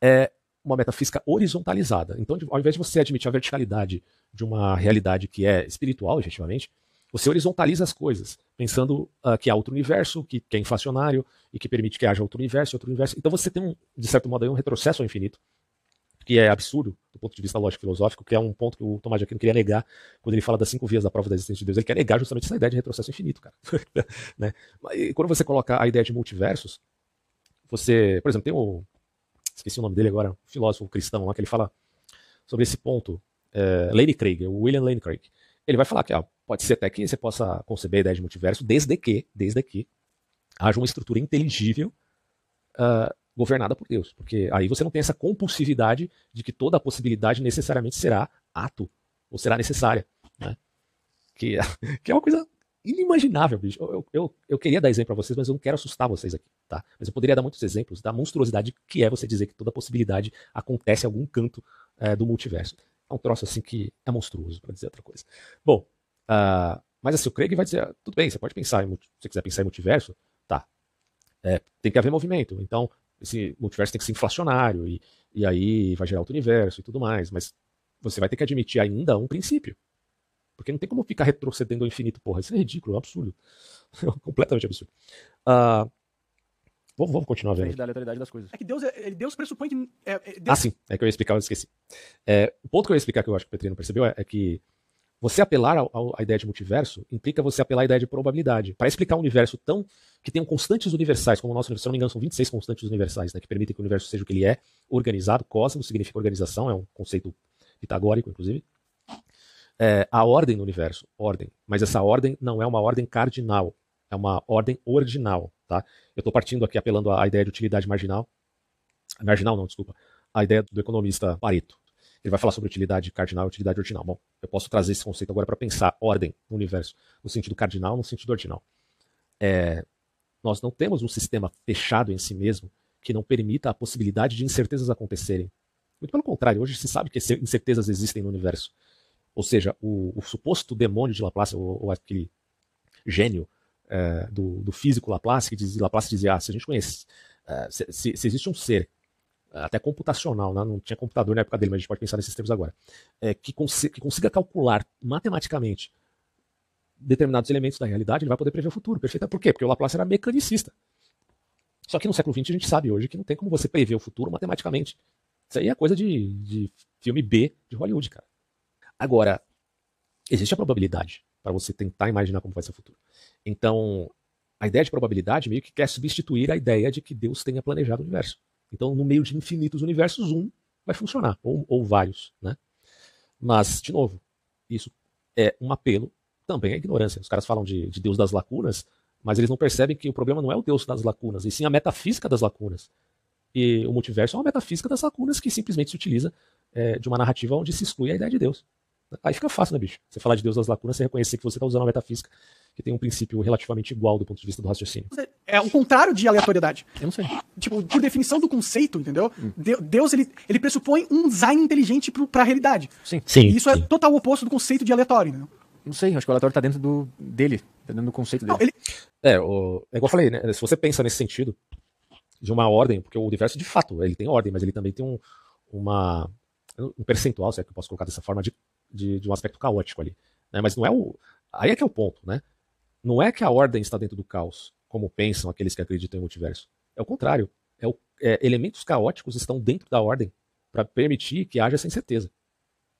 é uma metafísica horizontalizada. Então, ao invés de você admitir a verticalidade de uma realidade que é espiritual, efetivamente, você horizontaliza as coisas, pensando uh, que há outro universo, que, que, é inflacionário e que permite que haja outro universo, outro universo. Então você tem, um, de certo modo, um retrocesso ao infinito, que é absurdo do ponto de vista lógico-filosófico, que é um ponto que o Tomás de Aquino queria negar quando ele fala das cinco vias da prova da existência de Deus. Ele quer negar justamente essa ideia de retrocesso infinito, cara. né? E quando você coloca a ideia de multiversos, você, por exemplo, tem o. Esqueci o nome dele agora, um filósofo cristão lá, que ele fala sobre esse ponto. É, Lane Craig, o William Lane Craig. Ele vai falar que ó, pode ser até que você possa conceber a ideia de multiverso desde que, desde que haja uma estrutura inteligível uh, governada por Deus. Porque aí você não tem essa compulsividade de que toda a possibilidade necessariamente será ato ou será necessária. Né? Que, que é uma coisa inimaginável, bicho. Eu, eu, eu queria dar exemplo para vocês, mas eu não quero assustar vocês aqui, tá? Mas eu poderia dar muitos exemplos da monstruosidade que é você dizer que toda possibilidade acontece em algum canto é, do multiverso. É um troço assim que é monstruoso, para dizer outra coisa. Bom, uh, Mas assim, o Craig vai dizer, tudo bem, você pode pensar, em, se você quiser pensar em multiverso, tá. É, tem que haver movimento. Então, esse multiverso tem que ser inflacionário, e, e aí vai gerar outro universo e tudo mais. Mas você vai ter que admitir ainda um princípio. Porque não tem como ficar retrocedendo ao infinito, porra. Isso é ridículo, é um absurdo. Completamente absurdo. Uh, vamos, vamos continuar vendo. da aleatoriedade das coisas. É que Deus, é, Deus pressupõe que. É, é, Deus... Ah, sim. É que eu ia explicar, eu esqueci. É, o ponto que eu ia explicar que eu acho que o Petrino percebeu é, é que você apelar à ideia de multiverso implica você apelar à ideia de probabilidade. Para explicar um universo tão que tenham constantes universais, como o nosso universo, se não me engano, são 26 constantes universais, né, que permitem que o universo seja o que ele é, organizado. Cosmos significa organização, é um conceito pitagórico, inclusive. É, a ordem do universo, ordem. Mas essa ordem não é uma ordem cardinal, é uma ordem ordinal. Tá? Eu estou partindo aqui apelando à ideia de utilidade marginal. Marginal, não, desculpa. A ideia do economista Pareto. Ele vai falar sobre utilidade cardinal e utilidade ordinal. Bom, eu posso trazer esse conceito agora para pensar ordem no universo, no sentido cardinal, no sentido ordinal. É, nós não temos um sistema fechado em si mesmo que não permita a possibilidade de incertezas acontecerem. Muito pelo contrário, hoje se sabe que incertezas existem no universo. Ou seja, o, o suposto demônio de Laplace, ou, ou aquele gênio é, do, do, físico Laplace, que diz, Laplace dizia, ah, se a gente conhece, é, se, se, existe um ser até computacional, né? não tinha computador na época dele, mas a gente pode pensar nesses termos agora, é, que, consiga, que consiga calcular matematicamente determinados elementos da realidade, ele vai poder prever o futuro. Perfeito. Por quê? Porque o Laplace era mecanicista. Só que no século XX a gente sabe hoje que não tem como você prever o futuro matematicamente. Isso aí é coisa de, de filme B de Hollywood, cara. Agora, existe a probabilidade para você tentar imaginar como vai ser o futuro. Então, a ideia de probabilidade meio que quer substituir a ideia de que Deus tenha planejado o universo. Então, no meio de infinitos universos, um vai funcionar, ou, ou vários. Né? Mas, de novo, isso é um apelo também à ignorância. Os caras falam de, de Deus das lacunas, mas eles não percebem que o problema não é o Deus das lacunas, e sim a metafísica das lacunas. E o multiverso é uma metafísica das lacunas que simplesmente se utiliza é, de uma narrativa onde se exclui a ideia de Deus. Aí fica fácil, né, bicho? Você falar de Deus das lacunas, você reconhecer que você está usando uma metafísica que tem um princípio relativamente igual do ponto de vista do raciocínio. É o contrário de aleatoriedade. Eu não sei. Tipo, por definição do conceito, entendeu? Hum. Deus, ele, ele pressupõe um design inteligente para a realidade. Sim. sim e isso é sim. é total oposto do conceito de aleatório, entendeu? Não sei, acho que o aleatório está dentro do, dele, tá dentro do conceito dele. Não, ele... É, o, é igual eu falei, né? Se você pensa nesse sentido, de uma ordem, porque o universo de fato, ele tem ordem, mas ele também tem um, uma, um percentual, se é que eu posso colocar dessa forma, de de, de um aspecto caótico ali. Né? Mas não é o. Aí é que é o ponto, né? Não é que a ordem está dentro do caos, como pensam aqueles que acreditam em multiverso. É o contrário. É o, é, elementos caóticos estão dentro da ordem para permitir que haja essa incerteza.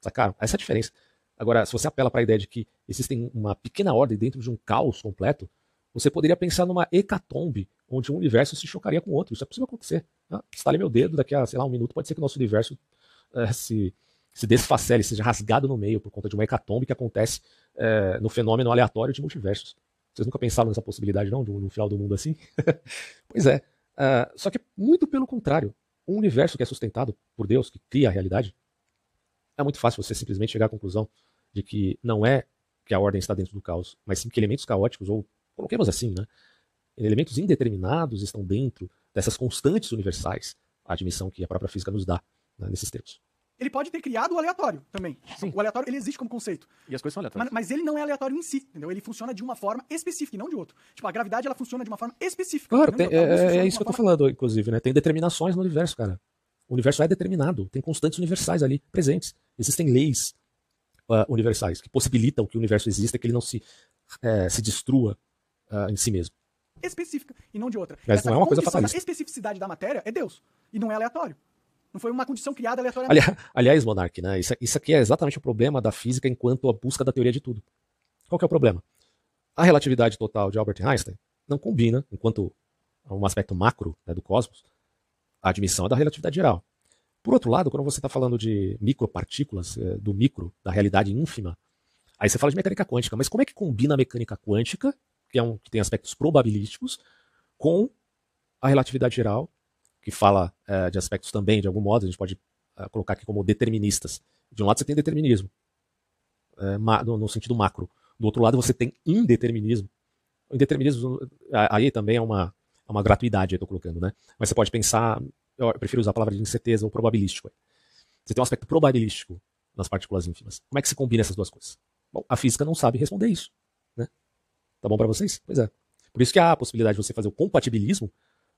Sacaram? Essa é a diferença. Agora, se você apela para a ideia de que existe uma pequena ordem dentro de um caos completo, você poderia pensar numa hecatombe, onde um universo se chocaria com outro. Isso é possível acontecer. Ah, estale meu dedo, daqui a, sei lá, um minuto, pode ser que o nosso universo eh, se, se desfacele, seja rasgado no meio por conta de uma hecatombe que acontece é, no fenômeno aleatório de multiversos. Vocês nunca pensaram nessa possibilidade, não, no final do mundo assim? pois é. Uh, só que muito pelo contrário. Um universo que é sustentado por Deus, que cria a realidade, é muito fácil você simplesmente chegar à conclusão de que não é que a ordem está dentro do caos, mas sim que elementos caóticos, ou coloquemos assim, né? Elementos indeterminados estão dentro dessas constantes universais, a admissão que a própria física nos dá né, nesses termos ele pode ter criado o aleatório também. Sim. O aleatório, ele existe como conceito. E as coisas são aleatórias. Mas, mas, ele não é aleatório em si, entendeu? Ele funciona de uma forma específica e não de outra. Tipo, a gravidade, ela funciona de uma forma específica. Claro, tem, é, é isso que eu tô falando, inclusive, né? Tem determinações no universo, cara. O universo é determinado, tem constantes universais ali presentes. Existem leis uh, universais que possibilitam que o universo exista, que ele não se, uh, se destrua uh, em si mesmo. Específica e não de outra. Mas Essa não é uma coisa fatalista. A especificidade da matéria é Deus e não é aleatório. Não foi uma condição criada aleatoriamente. Aliás, aliás Monark, né? Isso, isso aqui é exatamente o problema da física enquanto a busca da teoria de tudo. Qual que é o problema? A relatividade total de Albert Einstein não combina, enquanto um aspecto macro né, do cosmos, a admissão da relatividade geral. Por outro lado, quando você está falando de micropartículas, é, do micro, da realidade ínfima, aí você fala de mecânica quântica. Mas como é que combina a mecânica quântica, que, é um, que tem aspectos probabilísticos, com a relatividade geral, que fala é, de aspectos também, de algum modo, a gente pode é, colocar aqui como deterministas. De um lado você tem determinismo, é, no, no, sentido macro. Do outro lado você tem indeterminismo. O indeterminismo aí também é uma, é uma gratuidade, eu estou colocando, né? Mas você pode pensar, eu prefiro usar a palavra de incerteza ou probabilístico. Você tem um aspecto probabilístico nas partículas ínfimas. Como é que se combina essas duas coisas? Bom, a física não sabe responder isso. Tá bom para vocês? Pois é. Por isso que há a possibilidade de você fazer o compatibilismo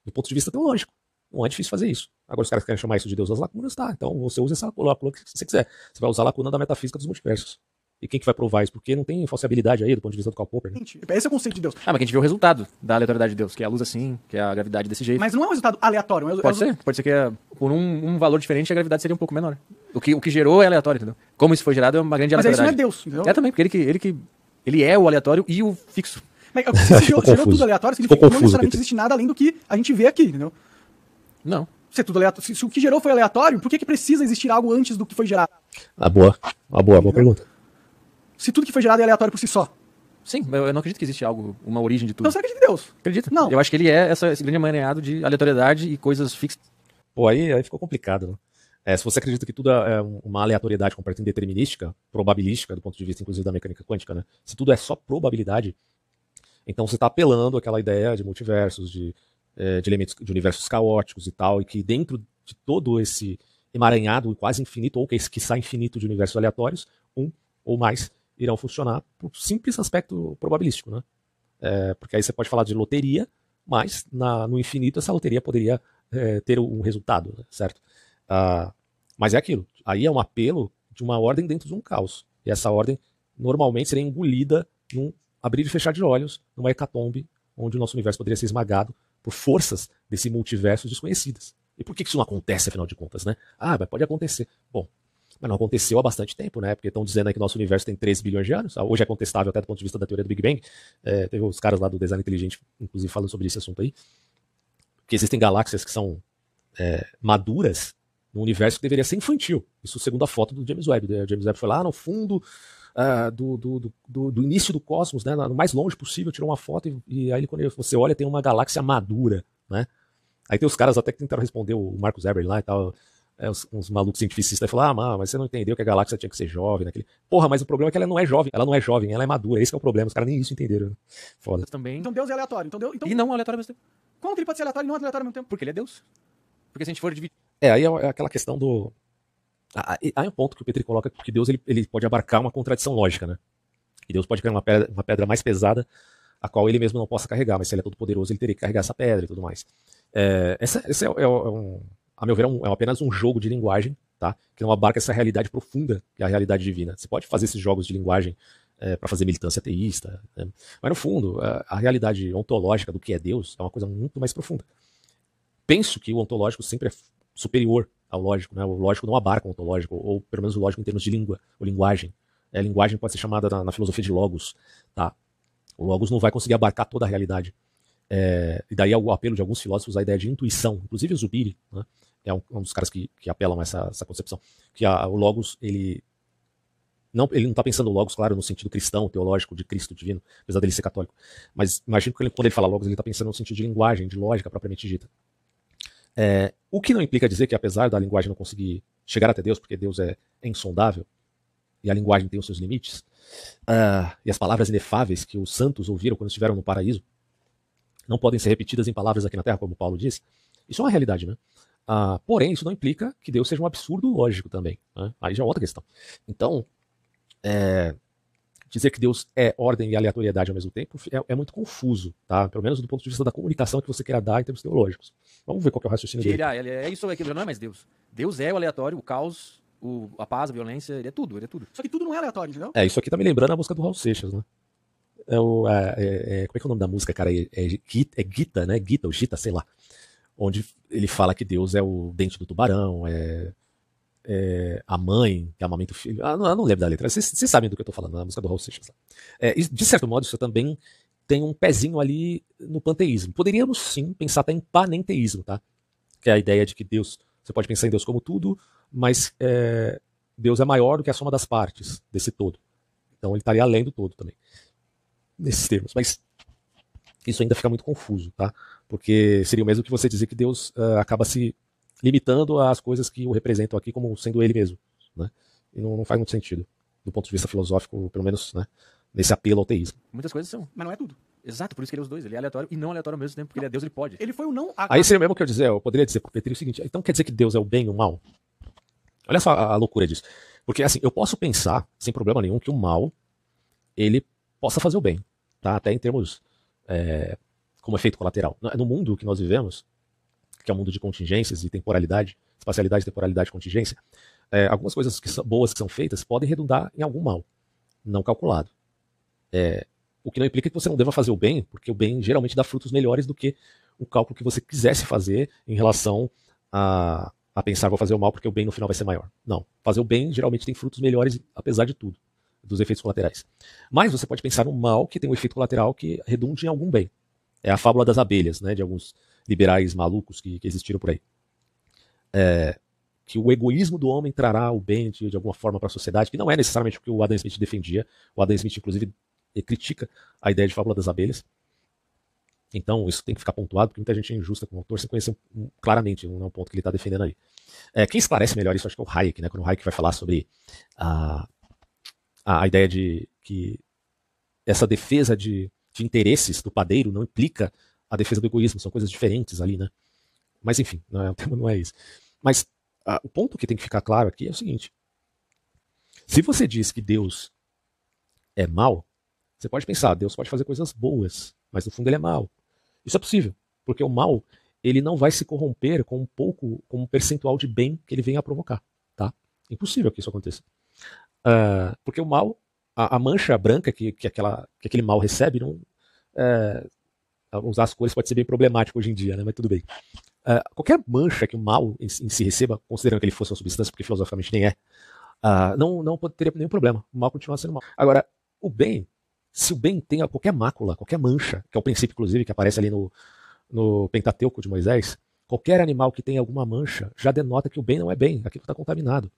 do ponto de vista teológico. Não é difícil fazer isso. Agora os caras querem chamar isso de Deus das lacunas, tá. Então você usa essa lacuna que você quiser. Você vai usar a lacuna da metafísica dos multiversos. E quem que vai provar isso? Porque não tem falsibilidade aí do ponto de vista do Karl Popper. Né? Esse é o conceito de Deus. Ah, mas a gente vê o resultado da aleatoriedade de Deus, que é a luz assim, que é a gravidade desse jeito. Mas não é um resultado aleatório. É um Pode ser, pode ser que é, por um, um, valor diferente a gravidade seria um pouco menor. O que, o que gerou é aleatório, entendeu? Como isso foi gerado é uma grande mas aleatoriedade. Mas isso não é Deus, entendeu? É também, porque ele que, ele que ele é o aleatório e o fixo. Mas, se gerou, gerou tudo aleatório, significa que não necessariamente existe nada além do que a gente vê aqui, entendeu? Não. Se, é tudo aleatório, se, se, o que gerou foi aleatório, por que, que precisa existir algo antes do que foi gerado? Ah, boa. Ah, boa, boa pergunta se tudo que foi gerado é aleatório por si só. Sim, eu não acredito que existe algo, uma origem de tudo. Então você acredita em Deus? Acredito. Não. Eu acho que ele é essa, esse grande emaranhado de aleatoriedade e coisas fixas. Pô, aí, aí ficou complicado, né? É, se você acredita que tudo é uma aleatoriedade completamente determinística, probabilística, do ponto de vista, inclusive, da mecânica quântica, né? Se tudo é só probabilidade, então você está apelando àquela ideia de multiversos, de, é, de elementos de universos caóticos e tal, e que dentro de todo esse emaranhado quase infinito, ou que, que sai infinito de universos aleatórios, um ou mais irão funcionar por simples aspecto probabilístico, né? É, porque aí você pode falar de loteria, mas na, no infinito essa loteria poderia é, ter um resultado, né? certo? Ah, mas é aquilo. Aí é um apelo de uma ordem dentro de um caos. E essa ordem normalmente seria engolida num abrir e fechar de olhos, numa hecatombe, onde o nosso universo poderia ser esmagado por forças desse multiverso desconhecidas. E por que isso não acontece, afinal de contas, né? Ah, mas pode acontecer. Bom, mas não aconteceu há bastante tempo, né? Porque estão dizendo aí que nosso universo tem 13 bilhões de anos. Hoje é contestável até do ponto de vista da teoria do Big Bang. É, teve os caras lá do design inteligente, inclusive, falando sobre esse assunto aí. Que existem galáxias que são é, maduras no universo que deveria ser infantil. Isso segundo a foto do James Webb. O James Webb foi lá no fundo uh, do, do, do, do, início do cosmos, né? No mais longe possível, tirou uma foto e, e aí quando você olha tem uma galáxia madura, né? Aí tem os caras até que tentaram responder o Marcos Eberle lá e tal é, uns, uns, malucos cientificistas falaram, ah, mas você não entendeu que a galáxia tinha que ser jovem. Naquele... Porra, mas o problema é que ela não é jovem. Ela não é jovem, ela é madura. Esse é o problema. Os caras nem isso entenderam. Né? Foda. Também... Então Deus é aleatório. Então Deus, então... E não aleatório ao mesmo tempo. Como que ele pode ser aleatório e não aleatório ao mesmo tempo? Porque ele é Deus. Porque se a gente for dividir... É, aí é aquela questão do... Aí é um ponto que o Petri coloca que Deus ele, ele pode abarcar uma contradição lógica, né? E Deus pode criar uma pedra, uma pedra mais pesada a qual ele mesmo não possa carregar, mas se ele é todo poderoso, ele teria que carregar essa pedra e tudo mais. É, essa, esse é, é, é um, a meu ver, é, um, é apenas um jogo de linguagem tá? que não abarca essa realidade profunda que é a realidade divina. Você pode fazer esses jogos de linguagem é, para fazer militância ateísta, né? mas no fundo, a, a, realidade ontológica do que é Deus é uma coisa muito mais profunda. Penso que o ontológico sempre é superior ao lógico, né? o lógico não abarca o ontológico, ou pelo menos o lógico em termos de língua, ou linguagem. É, a linguagem pode ser chamada na, na filosofia de logos. Tá? O logos não vai conseguir abarcar toda a realidade. É, e daí o apelo de alguns filósofos à ideia de intuição, inclusive o Zubiri, né? é um, um dos caras que, que apelam a essa, essa concepção, que a, o Logos, ele não, ele não está pensando Logos, claro, no sentido cristão, teológico, de Cristo divino, apesar dele ser católico, mas imagino que ele, quando ele fala Logos, ele está pensando no sentido de linguagem, de lógica propriamente dita. É, o que não implica dizer que apesar da linguagem não conseguir chegar até Deus, porque Deus é, insondável, e a linguagem tem os seus limites, uh, e as palavras inefáveis que os santos ouviram quando estiveram no paraíso, não podem ser repetidas em palavras aqui na Terra, como Paulo disse. Isso é uma realidade, né? Ah, porém, isso não implica que Deus seja um absurdo lógico também. Né? Aí já é outra questão. Então, é, dizer que Deus é ordem e aleatoriedade ao mesmo tempo é, é, muito confuso, tá? Pelo menos do ponto de vista da comunicação que você queira dar em termos teológicos. Vamos ver qual é o raciocínio dele. Ele, é isso ou aquilo, não é mais Deus. Deus é o aleatório, o caos, o, a paz, a violência, ele é tudo, ele é tudo. Só que tudo não é aleatório, entendeu? É, isso aqui tá me lembrando a música do Raul Seixas, né? É o, é, é, como é que é o nome da música, cara? É, é, é Gita, né? Gita ou Gita, sei lá onde ele fala que Deus é o dente do tubarão, é, é a mãe que amamenta o filho. Ah, não, eu não lembro da letra. Vocês, vocês sabem do que eu estou falando, na música do Raul Seixas. É, de certo modo, isso também tem um pezinho ali no panteísmo. Poderíamos sim pensar até em panenteísmo, tá? Que é a ideia de que Deus, você pode pensar em Deus como tudo, mas é, Deus é maior do que a soma das partes desse todo. Então ele estaria além do todo também. Nesses termos. Mas isso ainda fica muito confuso, tá? Porque seria o mesmo que você dizer que Deus uh, acaba se limitando às coisas que o representam aqui como sendo ele mesmo, né? E não, não, faz muito sentido, do ponto de vista filosófico, pelo menos, né? Nesse apelo ao teísmo. Muitas coisas são. Mas não é tudo. Exato, por isso que ele é os dois. Ele é aleatório e não aleatório ao mesmo tempo, porque não. ele é Deus, ele pode. Ele foi o não. A... Aí seria o mesmo que eu dizer, eu poderia dizer pro Petri o seguinte: então quer dizer que Deus é o bem e o mal? Olha só a, a loucura disso. Porque assim, eu posso pensar, sem problema nenhum, que o mal ele possa fazer o bem. tá? até em termos é, como efeito colateral. No mundo que nós vivemos, que é um mundo de contingências e temporalidade, espacialidade, temporalidade contingência, é, algumas coisas que são, boas que são feitas podem redundar em algum mal, não calculado. É, o que não implica que você não deva fazer o bem, porque o bem geralmente dá frutos melhores do que o cálculo que você quisesse fazer em relação a, a pensar vou fazer o mal porque o bem no final vai ser maior. Não. Fazer o bem geralmente tem frutos melhores, apesar de tudo, dos efeitos colaterais. Mas você pode pensar no mal que tem um efeito colateral que redunde em algum bem. É a fábula das abelhas, né, de alguns liberais malucos que, que existiram por aí. É, que o egoísmo do homem trará o bem de, de alguma forma para a sociedade, que não é necessariamente o que o Adam Smith defendia. O Adam Smith, inclusive, critica a ideia de fábula das abelhas. Então, isso tem que ficar pontuado, porque muita gente é injusta com o autor sem conhecer um, claramente, não é um ponto que ele está defendendo aí. É, quem esclarece melhor isso, acho que é o Hayek, né? Quando o Hayek vai falar sobre a, a ideia de que essa defesa de, de interesses do padeiro não implica a defesa do egoísmo, são coisas diferentes ali, né? Mas enfim, não é, o tema não é isso. Mas a, o ponto que tem que ficar claro aqui é o seguinte: se você diz que Deus é mal, você pode pensar, Deus pode fazer coisas boas, mas no fundo ele é mal. Isso é possível, porque o mal ele não vai se corromper com um pouco, com um percentual de bem que ele venha a provocar, tá? Impossível que isso aconteça, uh, porque o mal, a, a mancha branca que, que, aquela, que aquele mal recebe, não, uh, usar as cores pode ser bem problemático hoje em dia, né? Mas tudo bem. Uh, qualquer mancha que o mal em, em, si receba, considerando que ele fosse uma substância, porque filosoficamente nem é, não, não teria nenhum problema. O mal continua sendo mal. Agora, o bem se o bem tem qualquer mácula, qualquer mancha, que é o princípio, inclusive, que aparece ali no, no Pentateuco de Moisés, qualquer animal que tenha alguma mancha já denota que o bem não é bem, aquilo está contaminado.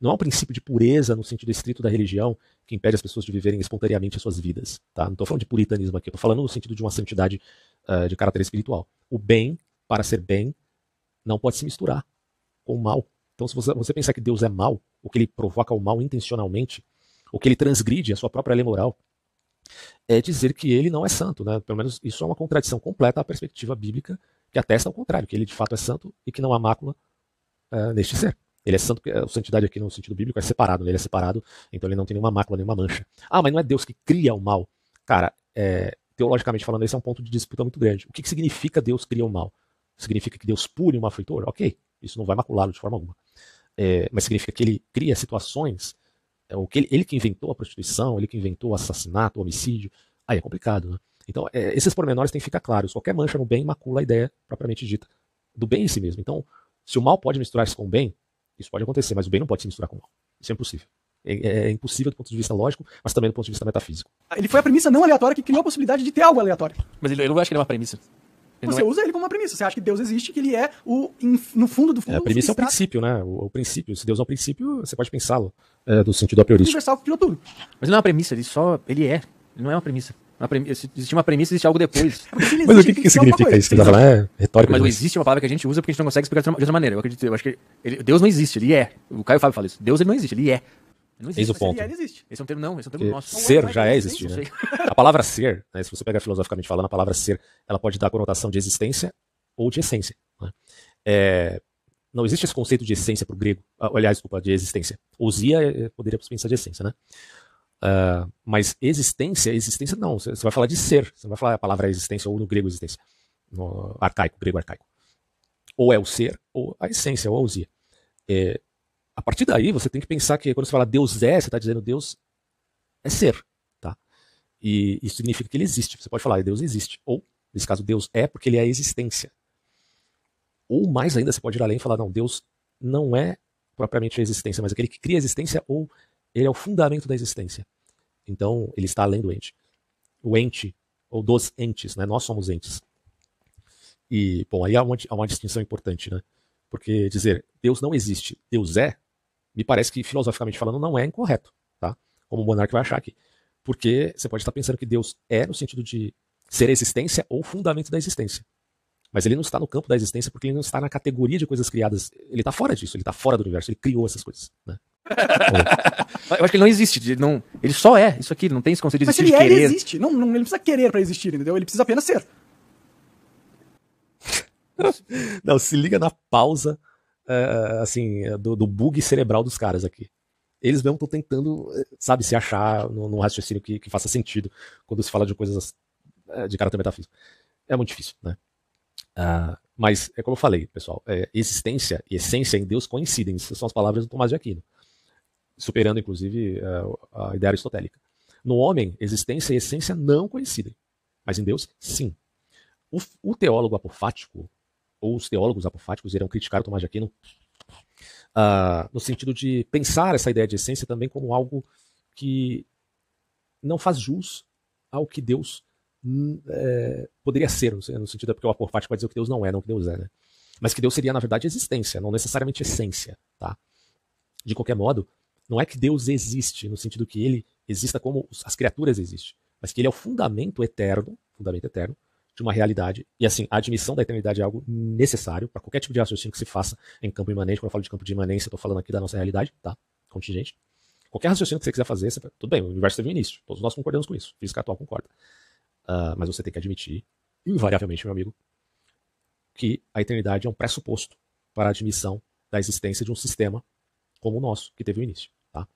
Não há um princípio de pureza no sentido estrito da religião que impede as pessoas de viverem espontaneamente as suas vidas. Tá? Não estou falando de puritanismo aqui, estou falando no sentido de uma santidade uh, de caráter espiritual. O bem, para ser bem, não pode se misturar com o mal. Então, se você, você pensar que Deus é mal, ou que ele provoca o mal intencionalmente, ou que ele transgride a sua própria lei moral, é dizer que ele não é santo, né? Pelo menos isso é uma contradição completa à perspectiva bíblica que atesta ao contrário, que ele de fato é santo e que não há mácula uh, neste ser. Ele é santo, a santidade aqui no sentido bíblico é separado, né? ele é separado, então ele não tem nenhuma mácula, nenhuma mancha. Ah, mas não é Deus que cria o mal. Cara, é, teologicamente falando, esse é um ponto de disputa muito grande. O que, que significa Deus cria o mal? Significa que Deus pune o malfeitor? Ok, isso não vai maculá-lo de forma alguma. É, mas significa que ele cria situações é que ele, ele, que inventou a prostituição, ele que inventou o assassinato, o homicídio, aí é complicado, né? Então, é, esses pormenores têm que ficar claros. Qualquer mancha no bem macula a ideia propriamente dita do bem em si mesmo. Então, se o mal pode misturar-se com o bem, isso pode acontecer, mas o bem não pode se misturar com o mal. Isso é impossível. É, é, impossível do ponto de vista lógico, mas também do ponto de vista metafísico. Ele foi a premissa não aleatória que criou a possibilidade de ter algo aleatório. Mas ele, eu não acho que ele é uma premissa. Você é... usa ele como uma premissa. Você acha que Deus existe, que ele é o, no fundo do fundo. É, a premissa é o princípio, né? O, o, princípio. Se Deus é um princípio, você pode pensá-lo é, do sentido a priori. Universal que criou tudo. Mas ele não é uma premissa, ele só. Ele é. Ele não é uma premissa. Premissa, existe uma premissa, existe algo depois. É mas o que, que, significa isso? Que tá É retórica. Mas não existe uma palavra que a gente usa porque a gente não consegue explicar de outra maneira. Eu acredito, eu acho que ele, Deus não existe, ele é. O Caio Fábio fala isso. Deus ele não existe, ele é. Não existe. Eis o ponto. Ele, existe. Esse é um termo não, esse é um termo nosso. Ser já é existir, né? A palavra ser, né, se você pegar filosoficamente falando, a palavra ser, ela pode dar a conotação de existência ou de essência. Né? É, não existe esse conceito de essência para o grego, ah, aliás, desculpa, de existência. Ousia eh, poderia pensar de essência, né? Uh, mas existência, existência não, você vai falar de ser, você vai falar a palavra existência ou no grego existência, no arcaico, grego arcaico. Ou é o ser, ou a essência, ou a ousia. É, a partir daí, você tem que pensar que quando você fala Deus é, você está dizendo Deus é ser, tá? E isso significa que ele existe. Você pode falar Deus existe. Ou, nesse caso, Deus é porque ele é a existência. Ou mais ainda, você pode ir além e falar, não, Deus não é propriamente a existência, mas aquele que cria a existência, ou ele é o fundamento da existência. Então, ele está além do ente. O ente, ou dos entes, né? Nós somos entes. E, bom, aí há uma, há uma distinção importante, né? Porque dizer Deus não existe, Deus é, me parece que, filosoficamente falando, não é incorreto, tá? Como o monarca vai achar aqui. Porque você pode estar pensando que Deus é no sentido de ser existência ou fundamento da existência. Mas ele não está no campo da existência porque ele não está na categoria de coisas criadas. Ele está fora disso, ele está fora do universo, ele criou essas coisas. Né? Eu acho que ele não existe, ele, não, ele só é isso aqui, não tem esse conceito de Mas existir. Mas ele é, ele existe. Não, não, ele não precisa querer para existir, entendeu? Ele precisa apenas ser. não, se liga na pausa, uh, assim, do, do bug cerebral dos caras aqui. eles mesmo estão tentando, eh, sabe, se achar num, raciocínio que, que, faça sentido quando se fala de coisas eh, de caráter metafísico. É muito difícil, né? Uh, mas, é como eu falei, pessoal, é, existência e essência em Deus coincidem. Essas são as palavras do Tomás de Aquino, superando, inclusive, uh, a ideia aristotélica. No homem, existência e essência não coincidem, mas em Deus, sim. O, o teólogo apofático, ou os teólogos apofáticos, irão criticar o Tomás de Aquino uh, no sentido de pensar essa ideia de essência também como algo que não faz jus ao que Deus é, poderia ser, no sentido é porque o apofático vai dizer que Deus não é, não que Deus é, né? Mas que Deus seria, na verdade, existência, não necessariamente essência, tá? De qualquer modo, não é que Deus existe, no sentido que ele exista como as criaturas existem, mas que ele é o fundamento eterno, fundamento eterno, de uma realidade. E assim, a admissão da eternidade é algo necessário para qualquer tipo de raciocínio que se faça em campo imanente. Quando eu falo de campo de imanência, eu estou falando aqui da nossa realidade, tá? Contingente. Qualquer raciocínio que você quiser fazer, você... tudo bem, o universo teve um início. Todos nós concordamos com isso. Física atual concorda. Uh, mas você tem que admitir, invariavelmente, meu amigo, que a eternidade é um pressuposto para a admissão da existência de um sistema como o nosso, que teve um início. Tá?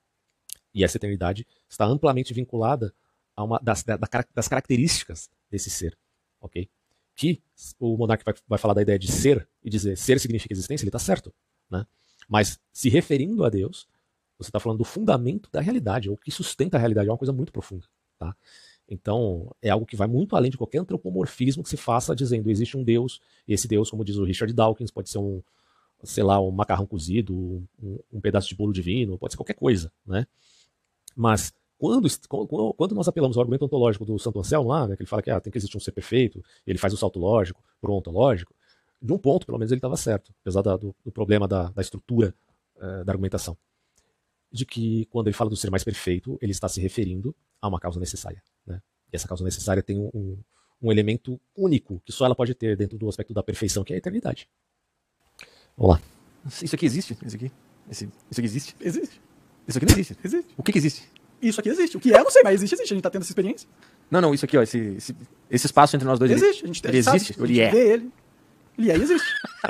E essa eternidade está amplamente vinculada a uma das, da, das características desse ser ok? Que o monarca vai, vai falar da ideia de ser e dizer ser significa existência, ele está certo, né? Mas se referindo a Deus, você está falando do fundamento da realidade, ou que sustenta a realidade, é uma coisa muito profunda, tá? Então, é algo que vai muito além de qualquer antropomorfismo que se faça dizendo existe um Deus, e esse Deus, como diz o Richard Dawkins, pode ser um, sei lá, um macarrão cozido, um, um pedaço de bolo divino, pode ser qualquer coisa, né? Mas quando, quando nós apelamos ao argumento ontológico do Santo Anselmo lá, né, que ele fala que ah, tem que existir um ser perfeito, ele faz o salto lógico para o ontológico, de um ponto, pelo menos, ele estava certo, apesar da, do, do, problema da, da estrutura uh, da argumentação. De que quando ele fala do ser mais perfeito, ele está se referindo a uma causa necessária. Né? E essa causa necessária tem um, um, um elemento único que só ela pode ter dentro do aspecto da perfeição, que é a eternidade. Vamos lá. Isso aqui existe? Isso aqui? Esse, isso aqui existe? Existe. Isso aqui não existe. Existe. O que, que existe? Isso aqui existe. O que é, eu não sei, mas existe, existe. A gente tá tendo essa experiência. Não, não, isso aqui, ó, esse, esse, esse espaço entre nós dois. Existe. A gente ele sabe, existe? Ele é. Vê ele. Ele é existe.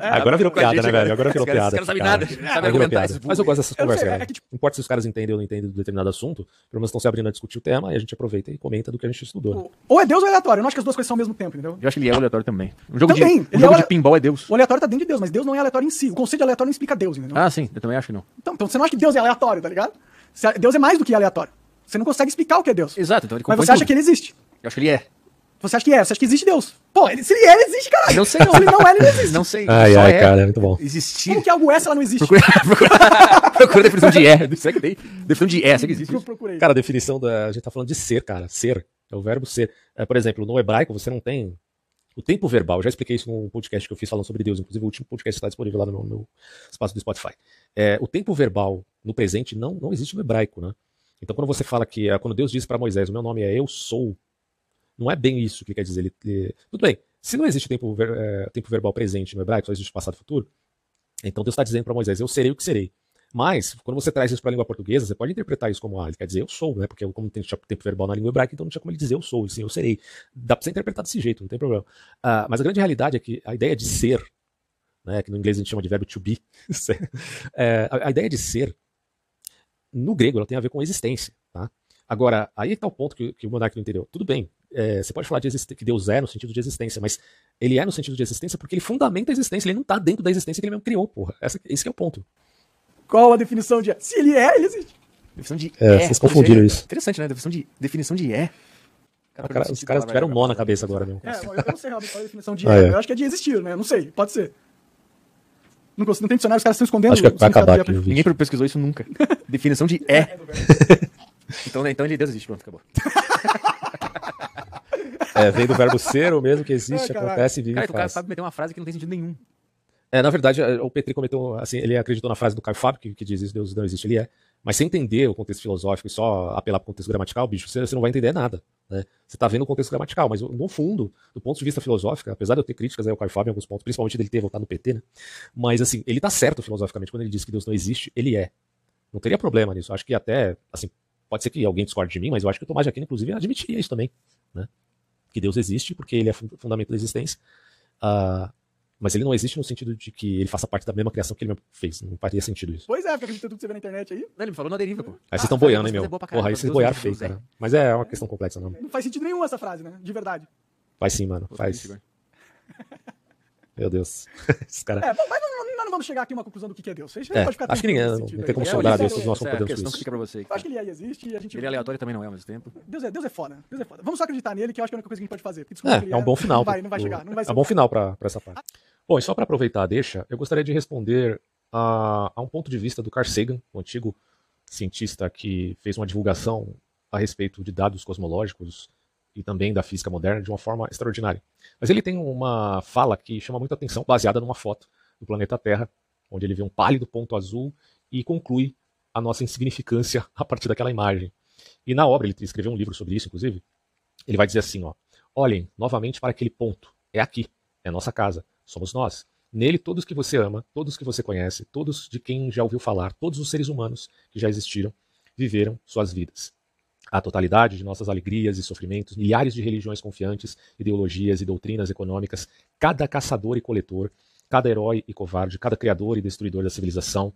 é, agora virou piada, né, velho? Agora virou piada. Os caras sabem nada. Sabe argumentar isso. Mas eu gosto dessas conversas, cara. É tipo... Não importa se os caras entendem ou não entendem de determinado assunto, pelo menos estão se abrindo a discutir o tema e a gente aproveita e comenta do que a gente estudou. Ou é Deus ou é aleatório. Eu não acho que as duas coisas são ao mesmo tempo, entendeu? Eu acho que ele é aleatório também. Um jogo, também. de, um jogo é... de pinball é Deus. O aleatório tá dentro de Deus, mas Deus não é aleatório em si. O conceito de aleatório não explica Deus, entendeu? Ah, sim. Eu também acho que não. Então, então você não acha que Deus é aleatório, tá ligado? Deus é mais do que aleatório. Você não consegue explicar o que é Deus. Exato, então ele Mas você acha que ele existe. Eu acho que ele é. Você acha que é? Você acha que existe Deus? Pô, ele, se ele é, ele existe, caralho. Não sei, não. Se ele não é, ele não existe. Não sei. Ai, Só ai, é cara, é muito bom. Existir. Como que algo é se ela não existe? Procura, procura, procura a definição de é. Será que tem? Definição de é, será que existe? Eu procurei. Cara, a definição da. A gente tá falando de ser, cara. Ser. É o verbo ser. É, por exemplo, no hebraico você não tem. O tempo verbal, eu já expliquei isso num podcast que eu fiz falando sobre Deus, inclusive o último podcast está disponível lá no meu, no espaço do Spotify. É, o tempo verbal no presente não, não existe no hebraico, né? Então, quando você fala que, quando Deus diz para Moisés, o meu nome é Eu Sou, não é bem isso que quer dizer. Ele, ele... Tudo bem, se não existe tempo, é, tempo verbal presente no hebraico, só existe passado e futuro, então Deus está dizendo para Moisés, eu serei o que serei. Mas, quando você traz isso para a língua portuguesa, você pode interpretar isso como, ah, ele quer dizer eu sou, né? Porque como tem tempo verbal na língua hebraica, então não tinha como ele dizer eu sou, sim, eu serei. Dá para você interpretar desse jeito, não tem problema. Uh, mas a grande realidade é que a ideia de ser, né, que no inglês a gente chama de verbo to be, é, a, a, ideia de ser no grego ela tem a ver com existência. Tá? Agora, aí está o ponto que, que o monarca não entendeu. Tudo bem, é, você pode falar de que Deus é no sentido de existência, mas ele é no sentido de existência porque ele fundamenta a existência, ele não está dentro da existência que ele mesmo criou, porra. Essa, esse é o ponto. Qual a definição de é? Se ele é, ele existe. Definição de é. é vocês confundiram isso. Interessante, né? Definição de, definição de é. Cara, cara, os caras tiveram um nó na cabeça agora, meu. É, eu não sei realmente qual é a definição de ah, é. Eu acho que é de existir, né? Não sei, pode ser. Não, não tem dicionário, os caras estão escondendo. Acho que vai acabar aqui. Ninguém pesquisou isso nunca. Definição de é. então, né, então ele Deus existe, pronto, acabou. É, vem do verbo ser, o mesmo que existe, Ai, acontece, vive cara, e faz. O cara sabe meter uma frase que não tem sentido nenhum. É, na verdade, é, o Petri comentou, assim, ele acreditou na frase do Caio Fábio, que, que diz isso, Deus não existe, ele é. Mas sem entender o contexto filosófico e só apelar para o contexto gramatical, bicho, você, você, não vai entender nada. Né? Você está vendo o contexto gramatical, mas no fundo, do ponto de vista filosófico, apesar de eu ter críticas aí ao Caio Fábio em alguns pontos, principalmente dele ter voltado no PT, né? Mas assim, ele está certo filosoficamente quando ele diz que Deus não existe, ele é. Não teria problema nisso. Acho que até, assim, pode ser que alguém discorde de mim, mas eu acho que o Tomás de Aquino, inclusive, admitiria isso também. Né? Que Deus existe porque ele é fundamento da existência. Uh, Mas ele não existe no sentido de que ele faça parte da mesma criação que ele mesmo fez. Não faria sentido isso. Pois é, porque acredita tudo que você vê na internet aí. Não, ele me falou na deriva, pô. Aí vocês Ah, estão foi, boiando, mas hein, meu? é pra Porra, aí vocês boiaram é feio, é. cara. Mas é uma questão complexa, não. Não faz sentido nenhum essa frase, né? De verdade. Faz sim, mano. Faz. Meu Deus. Esses caras. É, mas não, não- nós não vamos chegar aqui a uma conclusão do que é Deus. Você É, pode ficar acho que ninguém- não sentido tem como É, sondar Deus, é- todos nós não Essa é a podemos questão isso. fica pra você. Eu acho que ele aí existe e a gente. Ele é aleatório também não é ao mesmo tempo. Deus é, Deus é foda. Deus é foda. Vamos só acreditar nele, que eu acho que é a única coisa que a gente pode fazer. Desculpa É, é um bom final. Não vai, não vai chegar. Não vai ser é um bom final pra pra essa parte. Bom, e só para aproveitar a deixa, eu gostaria de responder a, a um ponto de vista do Carl Sagan, o antigo cientista que fez uma divulgação a respeito de dados cosmológicos e também da física moderna de uma forma extraordinária. Mas ele tem uma fala que chama muita atenção, baseada numa foto do planeta Terra, onde ele vê um pálido ponto azul e conclui a nossa insignificância a partir daquela imagem. E na obra, ele escreveu um livro sobre isso, inclusive, ele vai dizer assim, ó, olhem novamente para aquele ponto, é aqui, é nossa casa, somos nós. Nele, todos que você ama, todos que você conhece, todos de quem já ouviu falar, todos os seres humanos que já existiram, viveram suas vidas. A totalidade de nossas alegrias e sofrimentos, milhares de religiões confiantes, ideologias e doutrinas econômicas, cada caçador e coletor, cada herói e covarde, cada criador e destruidor da civilização,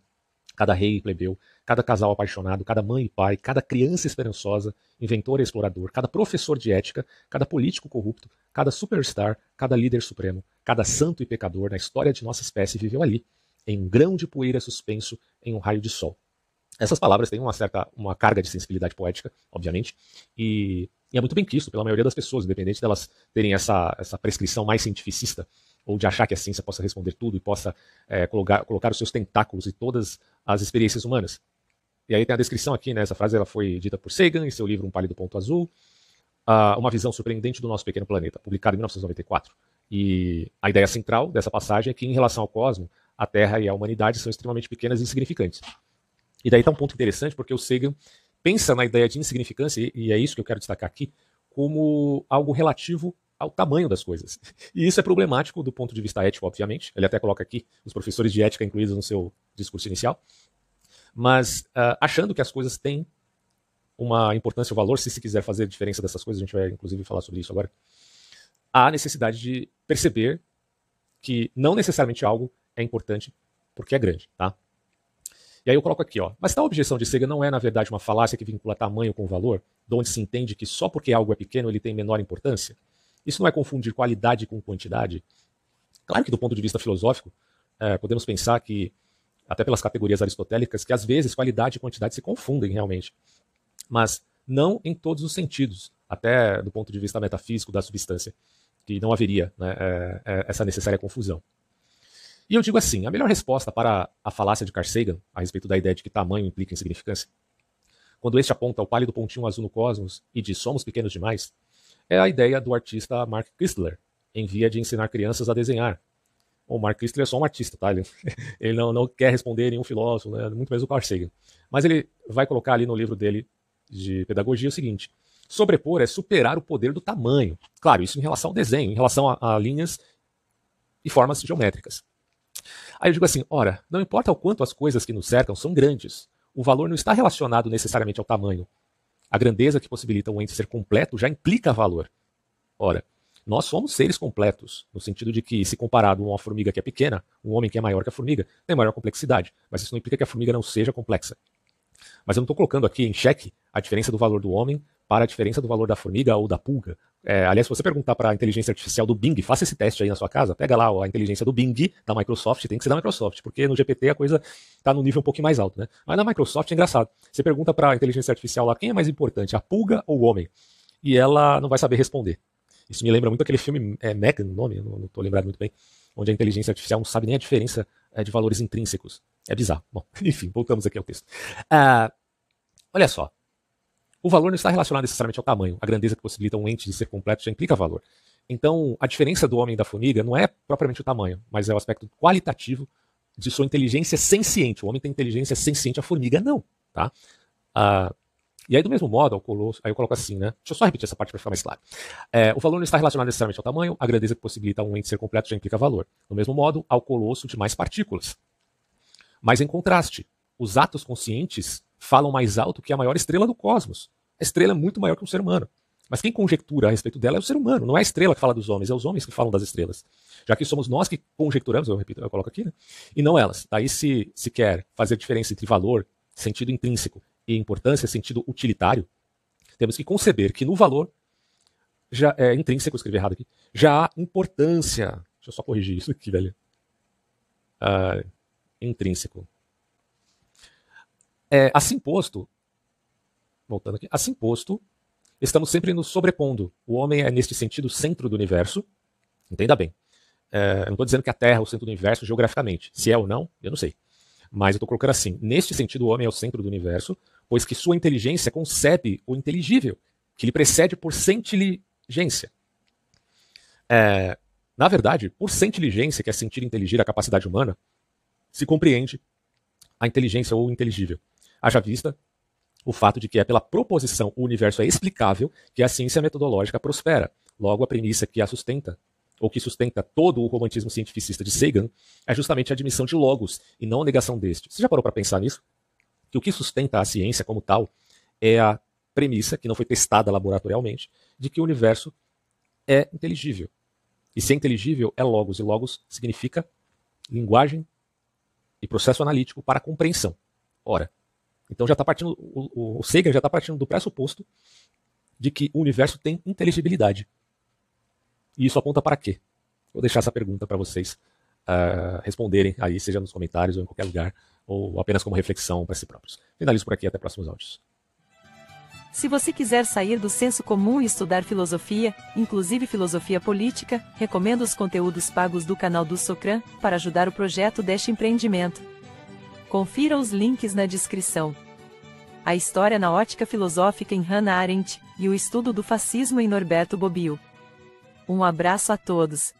cada rei e plebeu, cada casal apaixonado, cada mãe e pai, cada criança esperançosa, inventor e explorador, cada professor de ética, cada político corrupto, cada superstar, cada líder supremo, cada santo e pecador na história de nossa espécie viveu ali, em um grão de poeira suspenso em um raio de sol. Essas palavras têm uma certa uma carga de sensibilidade poética, obviamente, e, e é muito bem quisto pela maioria das pessoas, independente delas terem essa, essa prescrição mais cientificista ou de achar que a ciência possa responder tudo e possa é, colocar, colocar os seus tentáculos em todas as experiências humanas. E aí tem a descrição aqui, né? Essa frase ela foi dita por Sagan em seu livro Um Pálido Ponto Azul, uh, Uma Visão Surpreendente do Nosso Pequeno Planeta, publicado em 1994. E a ideia central dessa passagem é que, em relação ao cosmos, a Terra e a humanidade são extremamente pequenas e insignificantes. E daí está um ponto interessante, porque o Sagan pensa na ideia de insignificância, e é isso que eu quero destacar aqui, como algo relativo ao tamanho das coisas. E isso é problemático do ponto de vista ético, obviamente. Ele até coloca aqui os professores de ética incluídos no seu discurso inicial. Mas uh, achando que as coisas têm uma importância, um valor, se se quiser fazer diferença dessas coisas, a gente vai inclusive falar sobre isso agora, há necessidade de perceber que não necessariamente algo é importante porque é grande, tá? E aí eu coloco aqui, ó. Mas tal objeção de Sagan não é, na verdade, uma falácia que vincula tamanho com valor, de onde se entende que só porque algo é pequeno ele tem menor importância? Isso não é confundir qualidade com quantidade? Claro que do ponto de vista filosófico, é, podemos pensar que, até pelas categorias aristotélicas, que às vezes qualidade e quantidade se confundem realmente. Mas não em todos os sentidos, até do ponto de vista metafísico da substância, que não haveria né, é, é, essa necessária confusão. E eu digo assim, a melhor resposta para a falácia de Carl Sagan a respeito da ideia de que tamanho implica insignificância, quando este aponta o pálido pontinho azul no cosmos e diz somos pequenos demais, é a ideia do artista Mark Christler, em via de ensinar crianças a desenhar. O Mark Christler é só um artista, tá? Ele, ele não, não, quer responder nenhum filósofo, né? muito menos o Carl Sagan. Mas ele vai colocar ali no livro dele de pedagogia o seguinte: sobrepor é superar o poder do tamanho. Claro, isso em relação ao desenho, em relação a, a linhas e formas geométricas. Aí eu digo assim: ora, não importa o quanto as coisas que nos cercam são grandes, o valor não está relacionado necessariamente ao tamanho. A grandeza que possibilita um ente ser completo já implica valor. Ora, nós somos seres completos, no sentido de que, se comparado a uma formiga que é pequena, um homem que é maior que a formiga tem maior complexidade, mas isso não implica que a formiga não seja complexa. Mas eu não estou colocando aqui em xeque a diferença do valor do homem para a diferença do valor da formiga ou da pulga. É, aliás, se você perguntar para a inteligência artificial do Bing, faça esse teste aí na sua casa, pega lá a inteligência do Bing da Microsoft, tem que ser da Microsoft, porque no GPT a coisa está no nível um pouquinho mais alto, né? Mas na Microsoft é engraçado. Você pergunta para a inteligência artificial lá quem é mais importante, a pulga ou o homem? E ela não vai saber responder. Isso me lembra muito aquele filme é, Megan, o nome, não estou lembrado muito bem, onde a inteligência artificial não sabe nem a diferença é, de valores intrínsecos. É bizarro. Bom, enfim, voltamos aqui ao texto. Ah, olha só. O valor não está relacionado necessariamente ao tamanho. A grandeza que possibilita um ente de ser completo já implica valor. Então, a diferença do homem e da formiga não é propriamente o tamanho, mas é o aspecto qualitativo de sua inteligência senciente. O homem tem inteligência senciente, a formiga não. Tá? Ah, e aí, do mesmo modo, ao colosso, aí eu coloco assim, né? Deixa eu só repetir essa parte para ficar mais claro. É, o valor não está relacionado necessariamente ao tamanho, a grandeza que possibilita um ente ser completo já implica valor. Do mesmo modo, ao colosso de mais partículas. Mas em contraste, os atos conscientes falam mais alto que a maior estrela do cosmos. A estrela é muito maior que um ser humano. Mas quem conjectura a respeito dela é o ser humano, não é a estrela que fala dos homens, é os homens que falam das estrelas. Já que somos nós que conjecturamos, eu repito, eu coloco aqui, né? e não elas. Daí se, se quer fazer diferença entre valor, sentido intrínseco, e importância, sentido utilitário, temos que conceber que no valor já é intrínseco, escrevi errado aqui, já há importância. Deixa eu só corrigir isso aqui, velho. Uh, intrínseco. É, assim posto, voltando aqui, assim posto, estamos sempre nos sobrepondo. O homem é, neste sentido, centro do universo. Entenda bem. É, eu não estou dizendo que a Terra é o centro do universo geograficamente. Se é ou não, eu não sei. Mas eu estou colocando assim: neste sentido, o homem é o centro do universo, pois que sua inteligência concebe o inteligível, que lhe precede por sentilligência. É, na verdade, por sentilligência, que é sentir inteligir a capacidade humana, se compreende a inteligência ou o inteligível. Haja vista o fato de que é pela proposição o universo é explicável que a ciência metodológica prospera. Logo, a premissa que a sustenta, ou que sustenta todo o romantismo cientificista de Sagan, é justamente a admissão de logos e não a negação deste. Você já parou para pensar nisso? Que o que sustenta a ciência como tal é a premissa, que não foi testada laboratorialmente, de que o universo é inteligível. E se é inteligível, é logos, e logos significa linguagem e processo analítico para compreensão. Ora, então já está partindo, o, o já está partindo do pressuposto de que o universo tem inteligibilidade. E isso aponta para quê? Vou deixar essa pergunta para vocês uh, responderem aí, seja nos comentários ou em qualquer lugar, ou apenas como reflexão para si próprios. Finalizo por aqui, até próximos áudios. Se você quiser sair do senso comum e estudar filosofia, inclusive filosofia política, recomendo os conteúdos pagos do canal do Socran para ajudar o projeto deste empreendimento. Confira os links na descrição. A história na ótica filosófica em Hannah Arendt e o estudo do fascismo em Norberto Bobbio. Um abraço a todos.